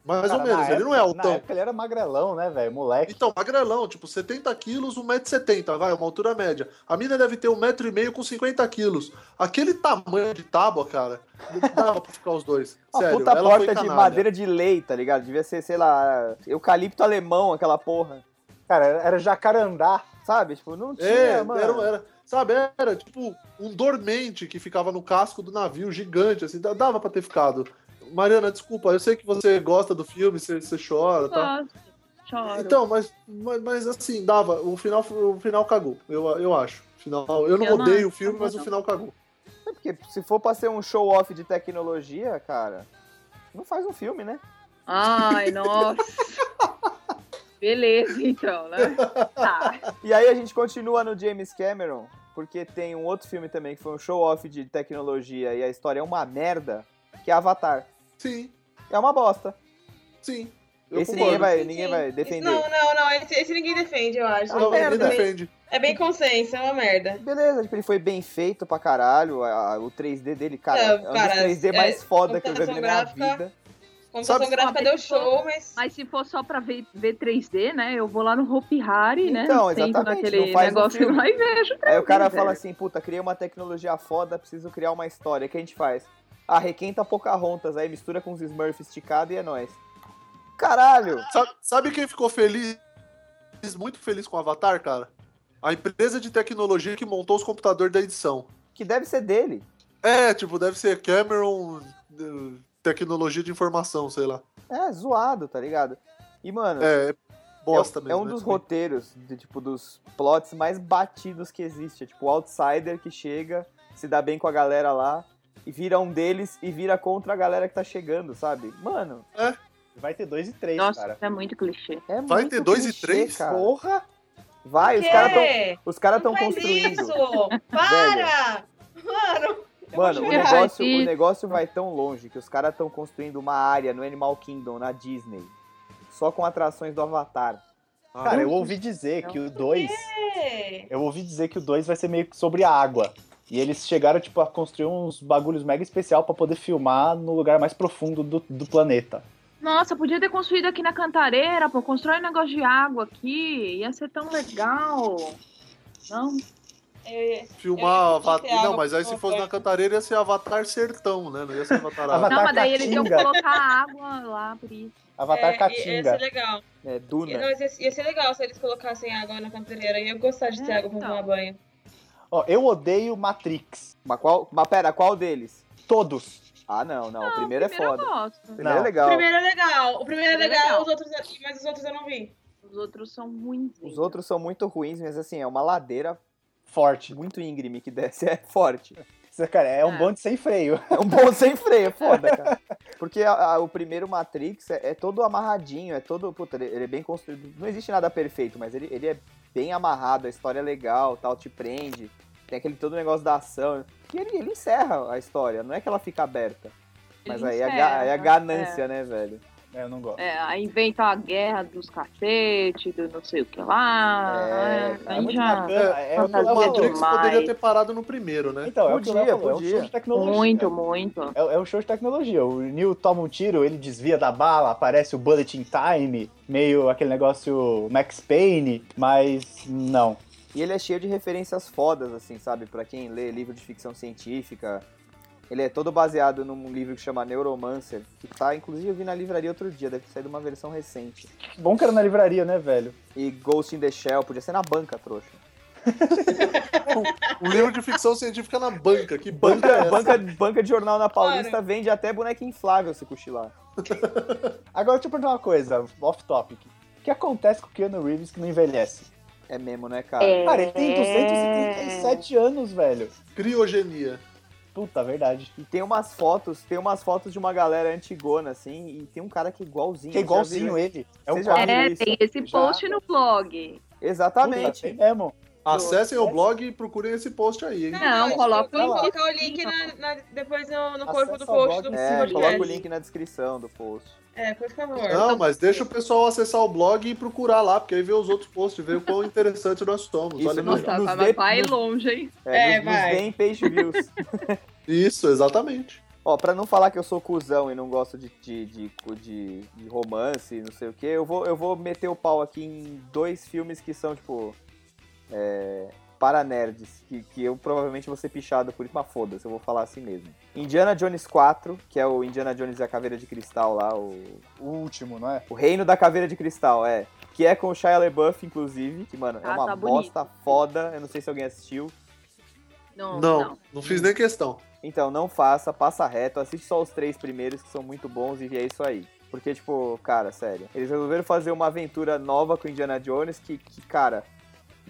Mais Cara, ou menos. Ele não é época- Na altão. época ele era magrelão, né, velho? Moleque. Então, magrelão, tipo, 70 quilos, 1,70m, vai, uma altura média. A mina deve ter 1,5m com 50 quilos. Aquele tamanho de tábua, cara, não dava pra ficar os dois. Uma Sério, puta ela foi porta de madeira de lei, tá ligado? Devia ser, sei lá, eucalipto alemão, aquela porra. Cara, era jacarandá. Sabe? Tipo, não tinha, É, mano. era, era, sabe, era tipo um dormente que ficava no casco do navio gigante, assim, dava pra ter ficado. Mariana, desculpa, eu sei que você gosta do filme, você, você chora, tá? Choro. Então, mas, mas, mas, assim, dava, o final, o final cagou, eu, eu acho. Final, eu não Eu não odeio o acho, filme, não mas o não. final cagou. É porque se for pra ser um show-off de tecnologia, cara, não faz um filme, né? Ai, nossa. Beleza, então, né? Tá. E aí a gente continua no James Cameron, porque tem um outro filme também que foi um show-off de tecnologia e a história é uma merda, que é Avatar. Sim, É uma bosta. sim. Eu Esse ninguém vai, Sim, ninguém vai Esse- defender. Não, não, não. Esse, esse ninguém defende, eu acho. Não, ninguém merda. defende. É bem consenso, é uma merda. Beleza, tipo, ele foi bem feito pra caralho. a- a- o 3D dele, cara, Não, é um cara, dos 3D é, mais foda que eu já vi na minha vida. Computação Sabe- gráfica deu show, mas. Mas se for só pra ver, ver 3D, né? Eu vou lá no Hopi Hari, né? Então, exatamente, naquele não faz um negócio filme. lá e vejo. Aí o cara fala assim, puta, criei uma tecnologia foda, preciso criar uma história. O que a gente faz? Ah, requenta Pocahontas, aí mistura com os Smurfs esticado e é nóis. Caralho! Sabe, sabe quem ficou feliz? Muito feliz com o Avatar, cara? A empresa de tecnologia que montou os computadores da edição. Que deve ser dele. É, tipo, deve ser Cameron eh, Tecnologia de Informação, sei lá. É, zoado, tá ligado? E, mano, É, bosta é, mesmo. é um né? dos roteiros, de, tipo, dos plots mais batidos que existe. É tipo o outsider que chega, se dá bem com a galera lá, e vira um deles e vira contra a galera que tá chegando, sabe? Mano, Vai ter dois e três, Nossa, cara. é muito clichê. é Vai muito ter dois e três? cara. Porra! Vai, os caras tão, os cara tão faz construindo. Isso! Para! Mano! Mano, o chorar. negócio, o negócio vai tão longe que os caras estão construindo uma área no Animal Kingdom, na Disney, só com atrações do Avatar. Ah, Cara, eu ouvi dizer que o 2. É. Eu ouvi dizer que o 2 vai ser meio que sobre a água. E eles chegaram, tipo, a construir uns bagulhos mega especial pra poder filmar no lugar mais profundo do, do planeta. Nossa, podia ter construído aqui na Cantareira, pô. Constrói um negócio de água aqui. Ia ser tão legal. Não? É, Filmar Eu Avatar. tinha Não, mas aí se fosse na. Cantareira ia ser Avatar Sertão, né? Não ia ser Avatar Água. Avatar não, mas daí eles iam colocar água lá, por isso. Avatar é, Ia Caatinga. ser legal. É, Ia, Duna. não, ia, ia ser legal se eles colocassem água na cantareira. Eu gostar de ter É, água pra então. tomar banho. Ó, eu odeio Matrix. Mas, qual, mas pera, qual deles? Todos. Ah, não, não. Não, o primeiro é primeiro foda. eu gosto. O primeiro é Não. O legal. primeiro é legal. O primeiro é Primeiro é legal, legal. Os outros, mas os outros eu não vi. Os outros são ruins. Os outros são muito ruins, mas assim, é uma ladeira Forte. muito íngreme que desce, é forte. Isso, cara, é um É. bonde sem freio. É um bom sem freio, é foda, cara. Porque a- a- o primeiro Matrix é, é todo amarradinho, é todo. Puta, ele, ele é bem construído. Não existe nada perfeito, mas ele, ele é bem amarrado, a história é legal, tal, te prende. Tem aquele todo negócio da ação. E ele, ele encerra a história, não é que ela fica aberta. Mas aí é, encerra, aí é ganância, né, velho? É, eu não gosto. É, aí inventa a guerra dos cacetes, do não sei o que lá. É, É, É aí muito já. bacana. É, o que o falou. Matrix demais. poderia ter parado no primeiro, né? Então, é o que Léo Podia, falou. É um podia. show de tecnologia. Muito, muito. É, é um show de tecnologia. O Neo toma um tiro, ele desvia da bala, aparece o Bullet in Time, meio aquele negócio Max Payne, mas não. E ele é cheio de referências fodas, assim, sabe? Pra quem lê livro de ficção científica. Ele é todo baseado num livro que chama Neuromancer, que tá, inclusive, eu vi na livraria outro dia, deve ter saído uma versão recente. Que bom que era na livraria, né, velho? E Ghost in the Shell, podia ser na banca, trouxa. Um livro de ficção científica na banca. Que banca, é Banca, essa? banca, banca de jornal na Paulista vende até boneca inflável se cochilar. Agora deixa eu perguntar uma coisa, off topic. O que acontece com o Keanu Reeves que não envelhece? É mesmo, né, cara? É. Cara, ele tem 237 anos, velho. Criogenia. Puta, verdade. E tem umas fotos, tem umas fotos de uma galera antigona, assim, e tem um cara que é igualzinho. Que é já igualzinho ele. É um já É, tem esse Já. post no blog. Exatamente. Puta, tem mesmo. Acessem o blog e procurem esse post aí, hein? Não, mas coloca lá. colocar o link na- na- depois no, no corpo do o post blog do É, podcast. coloca o link na descrição do post. É, por favor. Não, mas deixa o pessoal acessar o blog e procurar lá, porque aí vê os outros posts, vê o quão interessante nós somos. Isso, Olha nos-. Nossa, nos vai nos- longe, hein? É, É, nos, nos vai. deem page views. Isso, exatamente. Ó, pra não falar que eu sou cuzão e não gosto de, de, de, de- de romance, não sei o que, eu vou, eu vou meter o pau aqui em dois filmes que são, tipo, é, para nerds, que, que eu provavelmente vou ser pichado por isso, mas foda-se, eu vou falar assim mesmo. Indiana Jones 4, que é o Indiana Jones e a Caveira de Cristal lá, o, O último, não é? o Reino da Caveira de Cristal, é. Que é com o Shia LaBeouf, inclusive, que, mano, é Ah, uma tá bonito. bosta foda, eu não sei se alguém assistiu. Não, Não, não. não, fiz nem questão. Então, não faça, passa reto, assiste só os três primeiros que são muito bons e é isso aí. Porque, tipo, cara, sério. Eles resolveram fazer uma aventura nova com Indiana Jones que, que cara,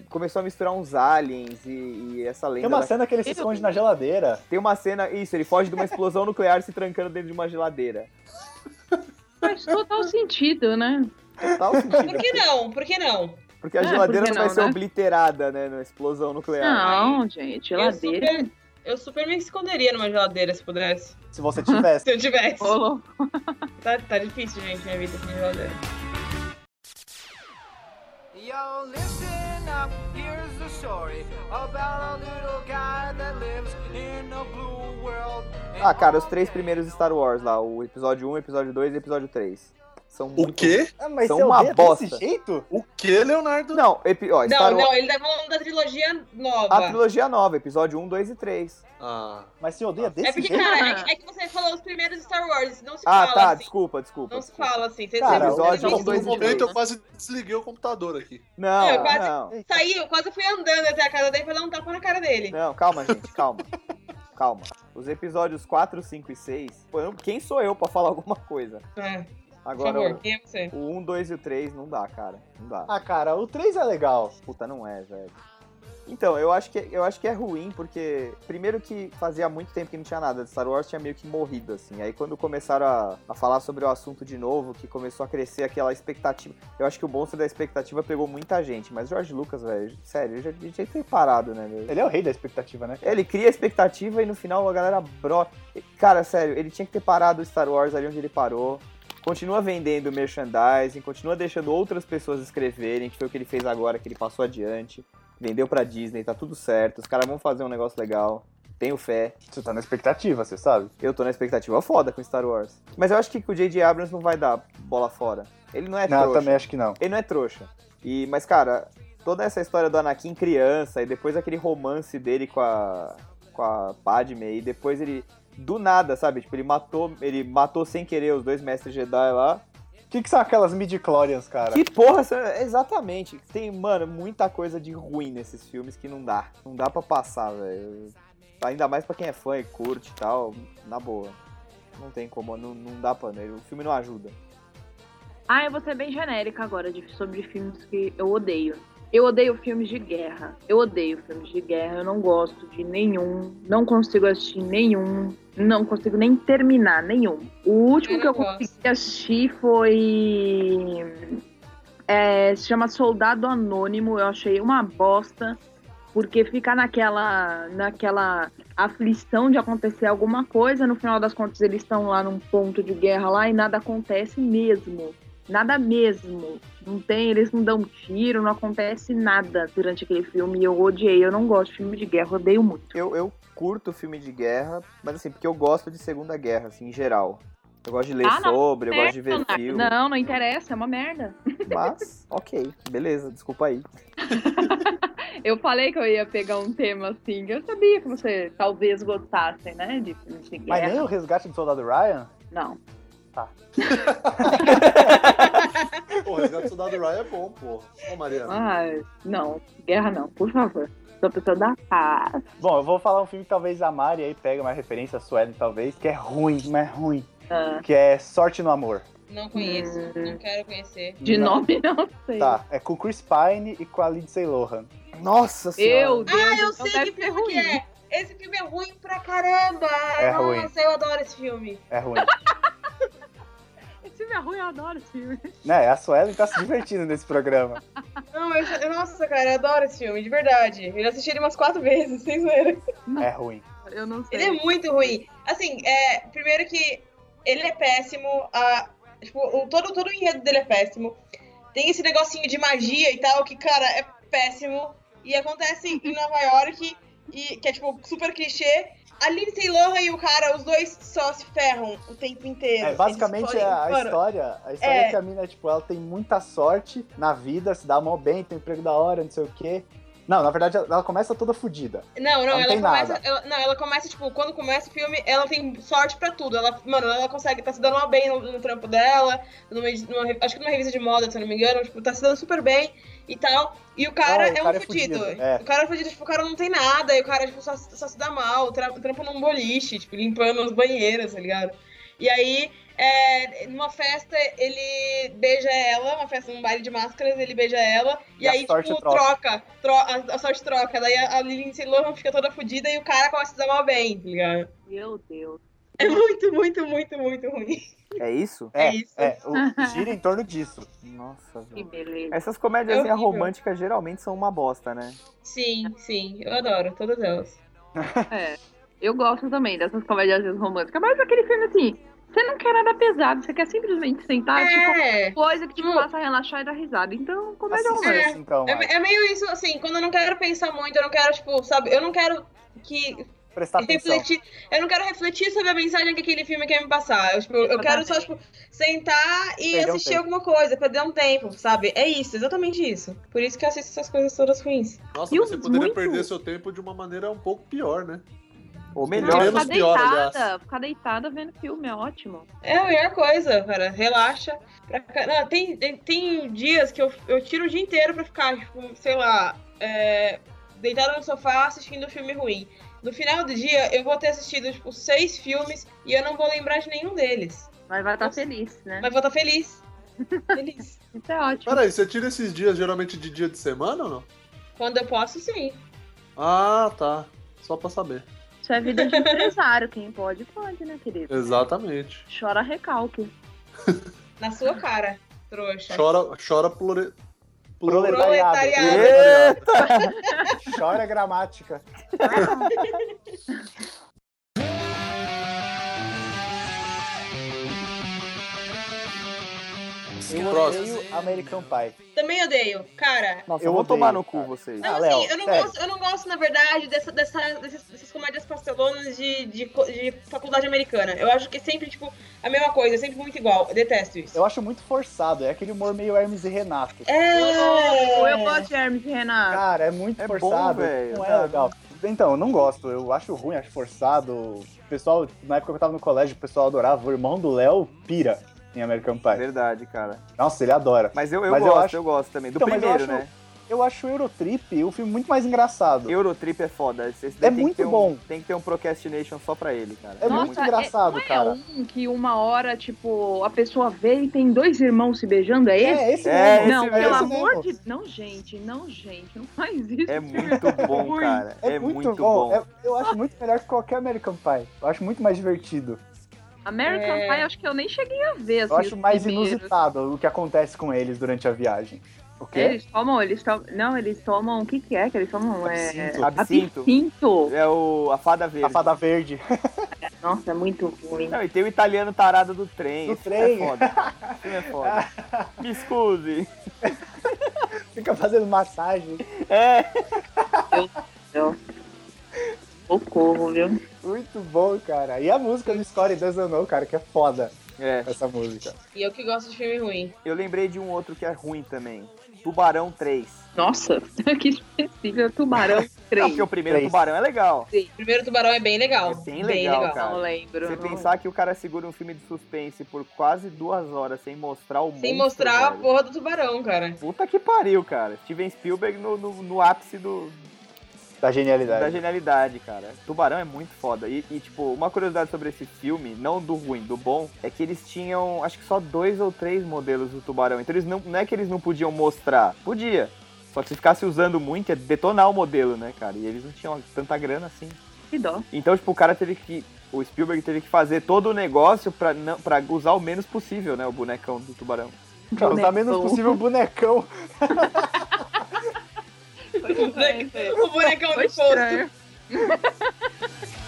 começou a misturar uns aliens e, e essa lenda. Tem uma da- cena que ele se esconde na geladeira. Tem uma cena, isso, ele foge de uma explosão nuclear se trancando dentro de uma geladeira. Faz total sentido, né? Total Por sentido. que não? Por que não? Porque a É, geladeira por que não vai ser né? obliterada, né, na explosão nuclear. Não, gente, Eu geladeira. super, Eu super me esconderia numa geladeira se pudesse. Se você tivesse. Se eu tivesse. Tá, tá difícil, gente, minha vida sem geladeira. Yo, listen up, here's the story about a little guy that lives in a blue world. Ah, cara, os três primeiros Star Wars lá, o episódio 1, episódio 2 e episódio 3. São O muito- quê? Ah, mas São uma bosta. desse jeito? O quê, Leonardo? Não, epi... ó, Star Não, Wars... não, ele tá falando da trilogia nova. A trilogia nova, episódio 1, 2 e 3. Ah, Mas você odeia desse É porque, jeito? cara, é, que- é que você falou os primeiros Star Wars, não se Ah, fala tá, assim. desculpa, desculpa. Não se fala assim. Você Cara, episódio você- um, por dois momento três, eu né? quase desliguei o computador aqui. Não, eu quase não. saí, eu quase fui andando até a casa dele pra dar um tapa na cara dele. Não, calma, gente, calma. calma. Os episódios 4, 5 e 6, pô, eu- quem sou eu pra falar alguma coisa? É, por Agora, favor, quem é você? o 1, 2 e o 3 não dá, cara. Não dá. Ah, cara, o 3 é legal. Puta, não é, velho. Então, eu acho, que, eu acho que é ruim, porque primeiro que fazia muito tempo que não tinha nada de Star Wars, tinha meio que morrido, assim. Aí quando começaram a, a falar sobre o assunto de novo, que começou a crescer aquela expectativa. Eu acho que o monstro da expectativa pegou muita gente, mas George Lucas, velho, sério, ele já que ter parado, né? Ele é o rei da expectativa, né? Ele cria a expectativa e no final a galera brota. Cara, sério, ele tinha que ter parado o Star Wars ali onde ele parou. Continua vendendo merchandising, continua deixando outras pessoas escreverem, que foi o que ele fez agora, que ele passou adiante. Vendeu pra Disney, tá tudo certo. Os caras vão fazer um negócio legal. Tenho fé. Você tá na expectativa, você sabe? Eu tô na expectativa foda com Star Wars. Mas eu acho que o J.J. Abrams não vai dar bola fora. Ele não é não, trouxa. também acho que não. Ele não é trouxa. E, mas, cara, toda essa história do Anakin criança e depois aquele romance dele com a, com a Padme e depois ele, do nada, sabe? Tipo, ele matou, ele matou sem querer os dois mestres Jedi lá. O que, que são aquelas midi-chlorians, cara? Que porra, exatamente. Tem, mano, muita coisa de ruim nesses filmes que não dá. Não dá pra passar, velho. Ainda mais pra quem é fã e curte e tal, na boa. Não tem como, não, não dá pra. O filme não ajuda. Ah, eu vou ser bem genérica agora de, sobre filmes que eu odeio. Eu odeio filmes de guerra. Eu odeio filmes de guerra. Eu não gosto de nenhum. Não consigo assistir nenhum. Não consigo nem terminar nenhum. O último Eu que eu gosto. consegui assistir foi. é, se chama Soldado Anônimo. Eu achei uma bosta. Porque fica naquela, naquela aflição de acontecer alguma coisa. No final das contas, eles estão lá num ponto de guerra lá e nada acontece mesmo. Nada mesmo. Não tem, eles não dão tiro, não acontece nada durante aquele filme. E eu odiei. Eu não gosto de filme de guerra, odeio muito. Eu, eu curto filme de guerra, mas assim, porque eu gosto de Segunda Guerra, assim, em geral. Eu gosto de ler Ah, não, sobre, eu gosto de ver Leonardo. filme. Não, não interessa, é uma merda. Mas, ok, beleza, desculpa aí. Eu falei que eu ia pegar um tema assim. Eu sabia que você talvez gostasse, né? De filmes de Mas guerra. nem o resgate do soldado Ryan? Não. Pô, o Resgate do Soldado Ryan é bom, pô. Ô, Mariana. Ah, não. Guerra não, por favor. Sou pessoa da paz. Bom, eu vou falar um filme que talvez a Mari aí pega uma referência, a Suelen talvez, que é ruim, mas é ruim. Ah, Que é Sorte no Amor. Não conheço, Hum. não quero conhecer. de Não. nome não sei. Tá, é com Chris Pine e com a Lindsay Lohan. Nossa senhora. Meu Deus, Ah, eu então sei que filme que ruim. é. Esse filme é ruim pra caramba. É Nossa, ruim. eu adoro esse filme. É ruim. Esse filme é ruim, eu adoro esse filme. né, a Suelen tá se divertindo nesse programa. Não, eu, eu- nossa, cara, eu adoro esse filme, de verdade. Eu já assisti ele umas quatro vezes, sem zoeira. É ruim. Eu não sei. Ele é muito ruim. Assim, é, primeiro que ele é péssimo, a, tipo, o, todo, todo o enredo dele é péssimo. Tem esse negocinho de magia e tal, que, cara, é péssimo. E acontece em Nova York, e, que é, tipo, super clichê. A Lindsay Lohan e o cara, os dois só se ferram o tempo inteiro. É, basicamente é a história. A história É. é que a mina, tipo, ela tem muita sorte na vida, se dá mó bem, tem um emprego da hora, não sei o quê. Não, na verdade, ela começa toda fodida. Não, não, Não ela começa. Ela, não, ela começa, tipo, quando começa o filme, ela tem sorte pra tudo. Ela, mano, ela consegue, tá se dando mal bem no, no trampo dela, numa, numa- acho que numa revista de moda, se eu não me engano, tipo, tá se dando super bem e tal. E o cara Ah, o é cara um é fudido. fudido, é. O cara é fudido, tipo, o cara não tem nada, e o cara, tipo, só, só se dá mal, tra, trampa num boliche, tipo, limpando as banheiras, tá ligado? E aí, é, numa festa, ele beija ela, uma festa, um baile de máscaras, ele beija ela, e, E aí, tipo, troca. troca, tro- a, a sorte troca. Daí a, a Lindsay Lohan fica toda fodida e o cara começa a se dar mal bem, tá ligado? Meu Deus. É muito, muito, muito, muito ruim. É isso? É, É isso. é, o, gira em torno disso. Nossa, Que velho. beleza. Essas comédias É horrível. românticas geralmente são uma bosta, né? Sim, sim, eu adoro, todas elas. É. Eu gosto também dessas comédias românticas, mas aquele filme assim, você não quer nada pesado, você quer simplesmente sentar, tipo, É. coisa que te Hum. faça relaxar e dar risada. Então, comédia Assista romântica. então. É, é meio isso, assim, quando eu não quero pensar muito, eu não quero, tipo, sabe, eu não quero que Prestar atenção. refletir, eu não quero refletir sobre a mensagem que aquele filme quer me passar. Eu, tipo, eu quero só, tipo, sentar e Perder um assistir tempo. alguma coisa, perder um tempo, sabe? É isso, exatamente isso. Por isso que eu assisto essas coisas todas ruins. Nossa, E você poderia muito- perder seu tempo de uma maneira um pouco pior, né? Ou Menos melhor, Menos ficar pior, deitada, aliás. ficar deitada vendo filme é ótimo. É a melhor coisa, cara. Relaxa. Não, tem, tem, tem dias que eu, eu tiro o dia inteiro pra ficar, tipo, sei lá, é, deitada no sofá assistindo um filme ruim. No final do dia, eu vou ter assistido, tipo, seis filmes e eu não vou lembrar de nenhum deles. Mas vai estar Nossa. feliz, né? Mas vou estar feliz. feliz. Isso é ótimo. Peraí, você tira esses dias geralmente de dia de semana ou não? Quando eu posso, sim. Ah, tá. Só pra saber. Isso é vida de empresário. Quem pode, pode, né, querido? Exatamente. Chora recalque. Na sua cara, trouxa. Chora, chora plure... Proletariado. Proletariado. Chora gramática. Eu Próximo. odeio American Pie. Também odeio. Cara, Nossa, Eu eu vou odeio, tomar no cu cara. vocês. Não, Ah, assim, Léo, eu, não sério. gosto, eu não gosto, na verdade, dessa, dessa, dessas, dessas comédias pastelonas de, de, de faculdade americana. Eu acho que é sempre, tipo, a mesma coisa, é sempre muito igual. Eu detesto isso. Eu acho muito forçado. É aquele humor meio Hermes e Renato. É. Eu gosto de Hermes e Renato. Cara, é muito É bom, forçado. velho, não é legal. Então, eu não gosto. Eu acho ruim, acho forçado. O pessoal, na época que eu tava no colégio, o pessoal adorava. O irmão do Léo pira em American Pie. Verdade, cara. Nossa, ele adora. Mas eu, eu Mas eu gosto, acho- eu gosto também. Do Então, mas eu primeiro, acho- né? Eu acho o Eurotrip um filme muito mais engraçado. Eurotrip é foda. Esse daí É tem que muito ter um- bom. tem que ter um Procrastination só pra ele, cara. É muito engraçado, não é cara. um que uma hora, tipo, a pessoa vê e tem dois irmãos se beijando, é esse? É, esse É, mesmo. não, esse pelo mesmo. amor de... Não, gente, não, gente, não faz isso. É muito bom, cara. É, muito, bom. É- eu acho muito melhor que qualquer American Pie. Eu acho muito mais divertido. American É. Pie, acho que eu nem cheguei a ver, assim, Eu acho mais primeiros. inusitado o que acontece com eles durante a viagem. O quê? Eles tomam, eles tomam... Não, eles tomam... O que que é que eles tomam? É... Absinto. Absinto. Absinto. É o A Fada Verde. A fada verde. Nossa, é muito ruim. Não, e tem o italiano tarado do trem. Do Esse trem. é foda. Filme é foda. Me excuse. Fica fazendo massagem. É. Socorro, viu? Muito bom, cara. E a música do Score Doesn't Know, cara, que é foda É. essa música. E eu que gosto de filme ruim. Eu lembrei de um outro que é ruim também. Tubarão 3. Nossa, que específico. Tubarão Não, 3. porque o primeiro Três. Tubarão é legal. O primeiro Tubarão é bem legal. É bem legal, cara. Não lembro. Você não- pensar que o cara segura um filme de suspense por quase duas horas sem mostrar o Sem monstro, mostrar a velho. porra do tubarão, cara. Puta que pariu, cara. Steven Spielberg no, no, no ápice do, Da da genialidade. genialidade, cara. Tubarão é muito foda. E, e, tipo, uma curiosidade sobre esse filme, não do ruim, do bom, é que eles tinham, acho que só dois ou três modelos do tubarão. Então eles não, não é que eles não podiam mostrar. Podia. Só que se ficasse usando muito, ia detonar o modelo, né, cara? E eles não tinham tanta grana assim. Que dó. Então, tipo, o cara teve que. O Spielberg teve que fazer todo o negócio pra, não, pra usar o menos possível, né? O bonecão do tubarão. Pra usar menos Bonecão. possível o bonecão. O bonecão do posto.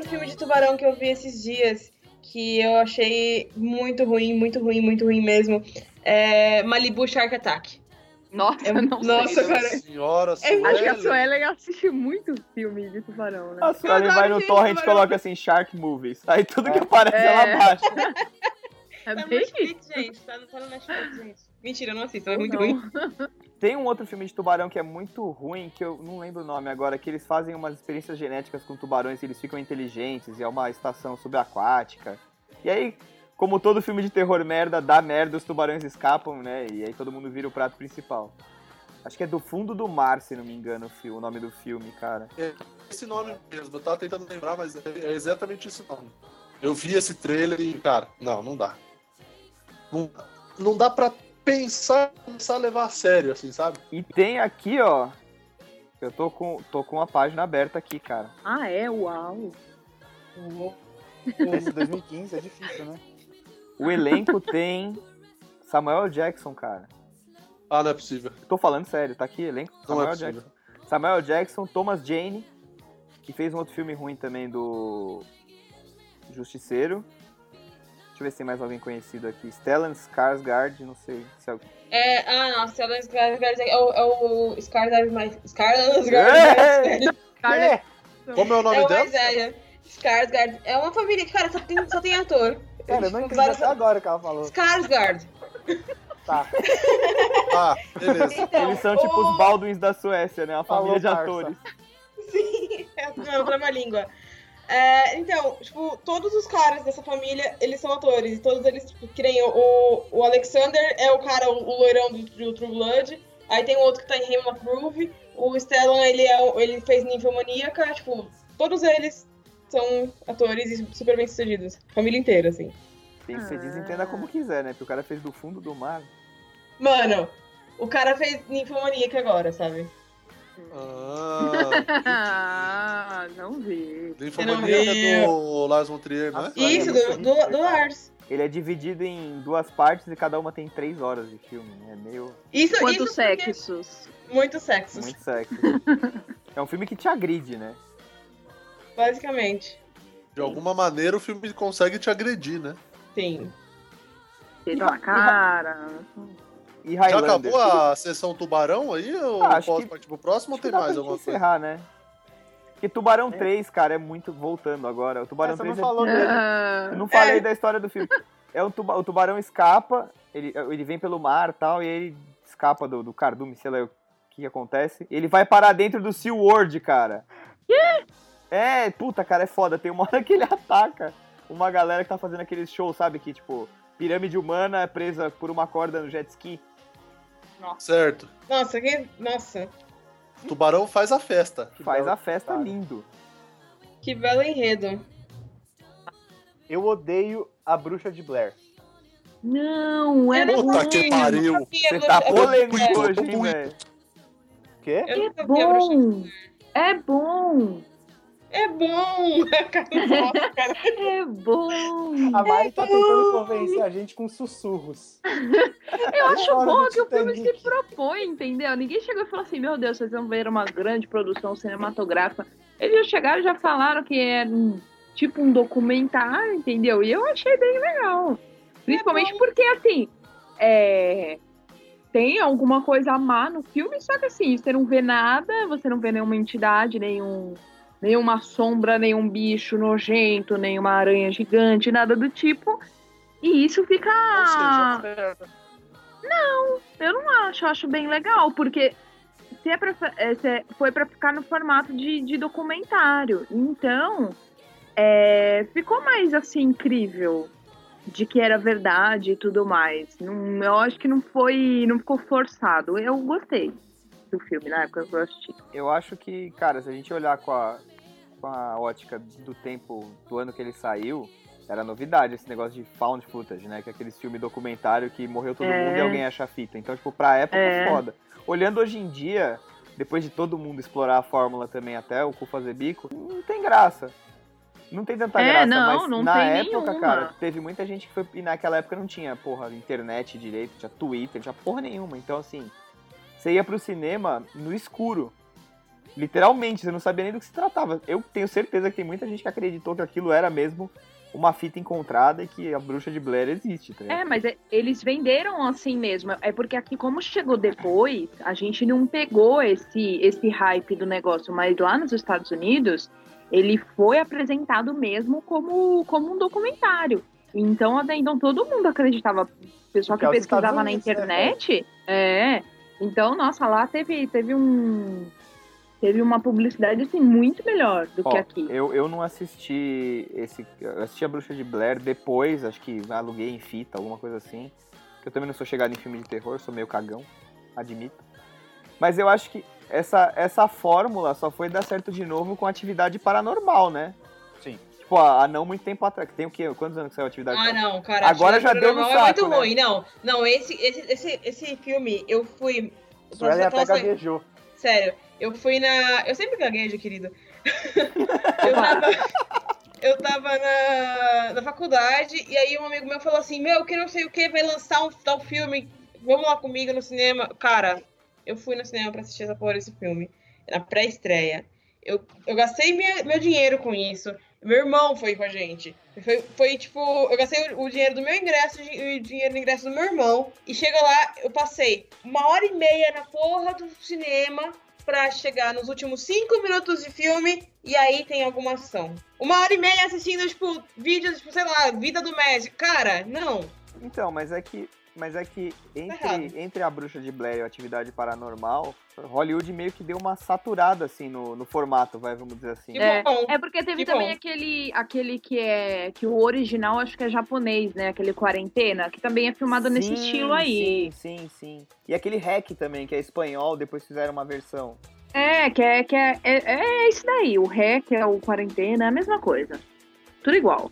outro filme de tubarão que eu vi esses dias, que eu achei muito ruim, muito ruim, muito ruim mesmo, é Malibu Shark Attack. Nossa, É- não nossa, sei. cara. Senhora, Acho que a Suelen. Suelen assiste muito filme de tubarão, né? A Suelen vai no torrent e coloca assim, Shark Movies. Aí tudo que aparece É. ela baixa. É Tá no bem Netflix, gente. Tá no, tá no Netflix, gente. Mentira, eu não assisto, é muito Não. ruim. Tem um outro filme de tubarão que é muito ruim, que eu não lembro o nome agora, que eles fazem umas experiências genéticas com tubarões e eles ficam inteligentes, e é uma estação subaquática. E aí, como todo filme de terror merda, dá merda, os tubarões escapam, né? E aí todo mundo vira o prato principal. Acho que é do fundo do mar, se não me engano, o nome do filme, cara. Esse nome mesmo, eu tava tentando lembrar, mas é é exatamente esse nome. Eu vi esse trailer e, cara, não, não dá. Não, não dá pra pensar, começar a levar a sério, assim, sabe? E tem aqui, ó. Eu tô com, tô com a página aberta aqui, cara. Ah, é? Uau. Esse 2015 é difícil, né? O elenco tem Samuel Jackson, cara. Ah, não é possível. Tô falando sério, tá aqui, elenco. Não Samuel é possível. Jackson. Samuel Jackson, Thomas Jane, que fez um outro filme ruim também do Justiceiro. Deixa eu ver se tem mais alguém conhecido aqui. Stellan Skarsgård, não sei se é o... É, ah, nossa, o Skarsgård é o, é o Skarsgård mais... Skarsgård Ei! Cara, É, Como é o nome É dela? Skarsgård. É uma família que, cara, só tem, só tem ator. cara, eu não entendi Vários- até agora o que ela falou. Skarsgård. Tá. Ah, beleza. Então, Eles são tipo o- os Baldwins da Suécia, né? Uma Falou, família de parça. atores. Sim, é não, pra uma língua. É, então, tipo, todos os caras dessa família, eles são atores. E todos eles, tipo, que nem o, o, Alexander é o cara, o, o loirão do, do True Blood. Aí tem o outro que tá em Hemlock Groove. O Stellan, ele, é, ele fez Ninfomaníaca. Tipo, todos eles são atores e super bem sucedidos. Família inteira, assim. Tem que ser desentenda como quiser, né? Porque o cara fez do fundo do mar. Mano, o cara fez Ninfomaníaca agora, sabe? Ah, não vi. a infomaníaca do Lars von Trier, né? Isso, do, do, do Lars. Ele é dividido em duas partes e cada uma tem três horas de filme. né? É meio. Isso, Quantos isso porque- sexos? Muitos sexos, Muito sexy. é um filme que te agride, né? basicamente. De alguma maneira o filme consegue te agredir, né? Sim. Dedo na cara. E Já Highlander. acabou a sessão Tubarão aí? Ou Ah, acho posso que- partir pro próximo ou tem mais alguma coisa? encerrar, né? Porque Tubarão É. 3, cara, é muito. Voltando agora. O Tubarão Essa não 3 é falou dele. Ah, Eu não falei É. da história do filme. É o, tuba- o tubarão escapa, ele, ele vem pelo mar e tal, e aí ele escapa do, do cardume, sei lá o que, que acontece. Ele vai parar dentro do Sea World, cara. É, puta, cara, é foda. Tem uma hora que ele ataca uma galera que tá fazendo aqueles shows, sabe? Que, tipo, pirâmide humana é presa por uma corda no jet ski. Certo. Nossa, que. Nossa, Tubarão faz a festa. Que Faz belo a festa cara. lindo. que belo enredo. Eu odeio a bruxa de Blair. Não, é Puta que vi, pariu. Você tá polêmico hoje, velho? O quê? É Bruxa. bom. É bom. É bom! Nossa, cara. É bom. A Mari tá tentando convencer a gente com sussurros. Eu acho bom que o filme se propõe, entendeu? Ninguém chegou e falou assim, meu Deus, vocês vão ver uma grande produção cinematográfica. Eles já chegaram e já falaram que é um- tipo um documentário, entendeu? E eu achei bem legal. Principalmente porque, assim, é, tem alguma coisa a má no filme, só que assim, você não vê nada, você não vê nenhuma entidade, nenhum, nenhuma sombra, nenhum bicho nojento, nenhuma aranha gigante, nada do tipo. E isso fica. Ou seja, Eu não acho, eu acho bem legal, porque se é pra, é, se é- foi pra ficar no formato de, de documentário. Então, é, ficou mais assim incrível de que era verdade e tudo mais. Não, eu acho que não foi. não ficou forçado. Eu gostei do filme na época que eu assisti. Eu acho que, cara, se a gente olhar com a, com a ótica do tempo do ano que ele saiu, era novidade esse negócio de found footage, né? Que é aqueles filmes documentário que morreu todo É. mundo e alguém acha a fita. Então, tipo, pra época, É. foda. Olhando hoje em dia, depois de todo mundo explorar a fórmula também até o cu fazer bico, não tem graça. Não tem tanta É, graça, não, mas não na tem época, nenhuma. cara, teve muita gente que foi. E naquela época não tinha, porra, internet direito, tinha Twitter, tinha porra nenhuma. Então, assim, você ia pro cinema no escuro. Literalmente, você não sabia nem do que se tratava. Eu tenho certeza que tem muita gente que acreditou que aquilo era mesmo uma fita encontrada e que a bruxa de Blair existe, tá? É, mas é- eles venderam assim mesmo. É porque aqui, como chegou depois, a gente não pegou esse, esse hype do negócio. Mas lá nos Estados Unidos, ele foi apresentado mesmo como, como um documentário. Então, até então, todo mundo acreditava. O pessoal que é pesquisava na né, internet. é. Então, nossa, lá teve, teve um. Teve uma publicidade assim, muito melhor do Ó, que aqui. Eu, eu não assisti esse. Eu assisti a Bruxa de Blair depois, acho que aluguei em fita, alguma coisa assim. Que eu também não sou chegado em filme de terror, sou meio cagão, admito. Mas eu acho que essa, essa fórmula só foi dar certo de novo com atividade paranormal, né? Tipo, há, não muito tempo atrás. Tem o quê? Quantos anos que saiu atividade Ah, paranormal? não, cara. Agora já deu no é saco, muito né? ruim. Não, não, esse, esse, esse, esse filme, eu fui. Suelen até gaguejou. Sério, eu fui na. Eu sempre gaguejo, querido. eu tava. Eu tava na, na faculdade e aí um amigo meu falou assim: Meu, que não sei o que, vai lançar um tal filme, vamos lá comigo no cinema. Cara, eu fui no cinema pra assistir essa porra desse filme, na pré-estreia. Eu, eu gastei minha- meu dinheiro com isso. Meu irmão foi com a gente. Foi, foi tipo, eu gastei o, o dinheiro do meu ingresso e o dinheiro do ingresso do meu irmão. E chega lá, eu passei uma hora e meia na porra do cinema pra chegar nos últimos cinco minutos de filme e aí tem alguma ação. Uma hora e meia assistindo, tipo, vídeos, tipo, sei lá, vida do Messi. Cara, não. Então, mas é que. Mas é que errado. entre, entre a bruxa de Blair e a atividade paranormal, Hollywood meio que deu uma saturada assim no, no formato, vai, vamos dizer assim. Que É, bom. é porque teve Que também bom. aquele, aquele que é. que o original acho que é japonês, né? Aquele quarentena, que também é filmado nesse Sim, estilo aí. Sim, sim, sim. E aquele hack também, que é espanhol, depois fizeram uma versão. É, que é, que é, é, é isso daí. O REC é o quarentena, é a mesma coisa. Tudo igual.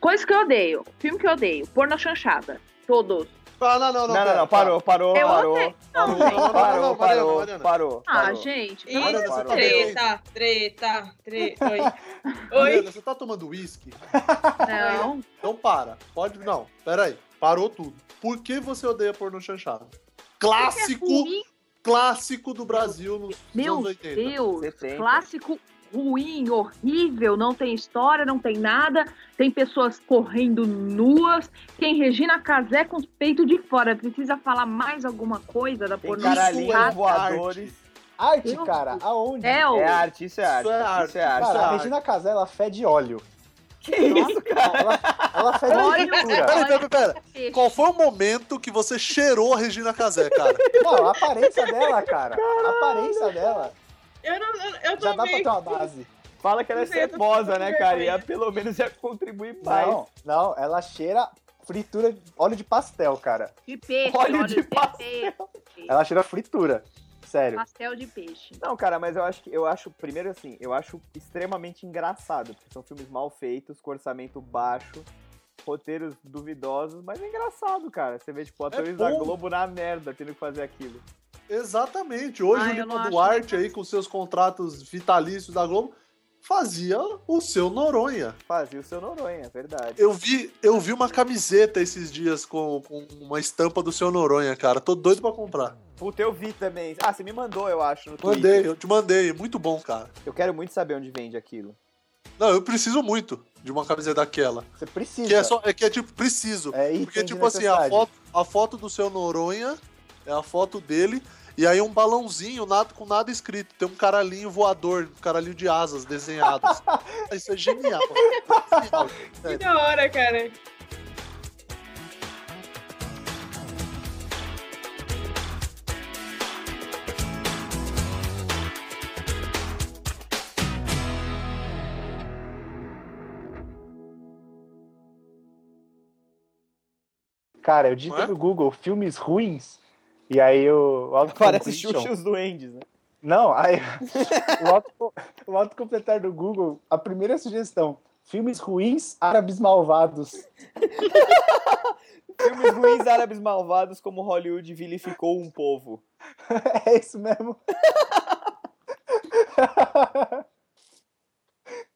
Coisa que eu odeio. Filme que eu odeio. Porno chanchada. Todos. Ah, não, não, não. Não, não, não, parou, parou, Eu parou. Parou, parou, parou, parou. Ah, parou. gente. Deus. treta, treta, treta. Oi. Mariana, Oi. você tá tomando uísque? Não. Então para. Pode. Não, pera aí. Parou tudo. Por que você odeia porno chanchado? Clássico, Ruim, clássico do Brasil nos Meu anos 80. Deus. 70. Clássico ruim, horrível, não tem história, não tem nada, tem pessoas correndo nuas, tem Regina Casé com os peitos de fora. Precisa falar mais alguma coisa da Tem porno caralhinhos é voadores. Arte, Eu- cara, aonde? É, o É arte, isso é arte. Isso é arte. Isso é arte. Cara, a arte. Regina Casé, ela fede óleo. Que isso, cara? Ela, ela fede Óleo. peraí, pera. peixe. Qual foi o momento que você cheirou a Regina Casé, cara? Não, a aparência dela, cara. A aparência dela. Eu não. Eu, eu Já dá pra ter uma base. Fala que ela é cebosa, né, cara? E ela, pelo menos ia contribuir mais. Não, não, ela cheira fritura, óleo de pastel, cara. De peixe, Óleo óleo de de pastel. peixe. Ela cheira fritura. Sério. Pastel de peixe. Não, cara, mas eu acho que eu acho, primeiro assim, eu acho extremamente engraçado, porque são filmes mal feitos, com orçamento baixo, roteiros duvidosos, mas é engraçado, cara. Você vê, tipo, atores da bom. Globo na merda tendo que fazer aquilo. Exatamente. Hoje Ah, o Lima Duarte aí, com seus contratos vitalícios da Globo, fazia o seu Noronha. Fazia o seu Noronha, é verdade. Eu vi, eu vi uma camiseta esses dias com, com uma estampa do seu Noronha, cara. Tô doido pra comprar. Puta, eu vi também. Ah, você me mandou, eu acho, no Mandei, Twitter. eu te mandei. Muito bom, cara. Eu quero muito saber onde vende aquilo. Não, eu preciso muito de uma camiseta daquela. Você precisa. Que é, só, é que é tipo, preciso. É Porque, tipo assim, a foto, a foto do seu Noronha é a foto dele. E aí um balãozinho, nada, com nada escrito. Tem um caralhinho voador, um caralhinho de asas desenhados. Isso é genial. Que da hora, cara. Cara, eu digitei Não é? no Google filmes ruins. E aí o, o auto Parece Xuxa e os Duendes, né? Não, aí o, auto, o autocompletar do Google, a primeira sugestão: filmes ruins árabes malvados. Filmes ruins árabes malvados como Hollywood vilificou um povo. É isso mesmo.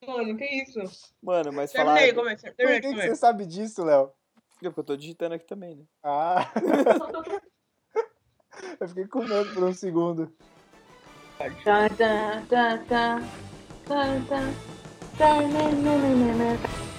Mano, que isso? Mano, mas falar... Terminei, começa. Por que, que você sabe disso, Léo? Porque eu tô digitando aqui também, né? Ah. Eu fiquei com medo por um segundo. Tá, tá, tá, tá, tá, tá, tá, né, né, né, né, né.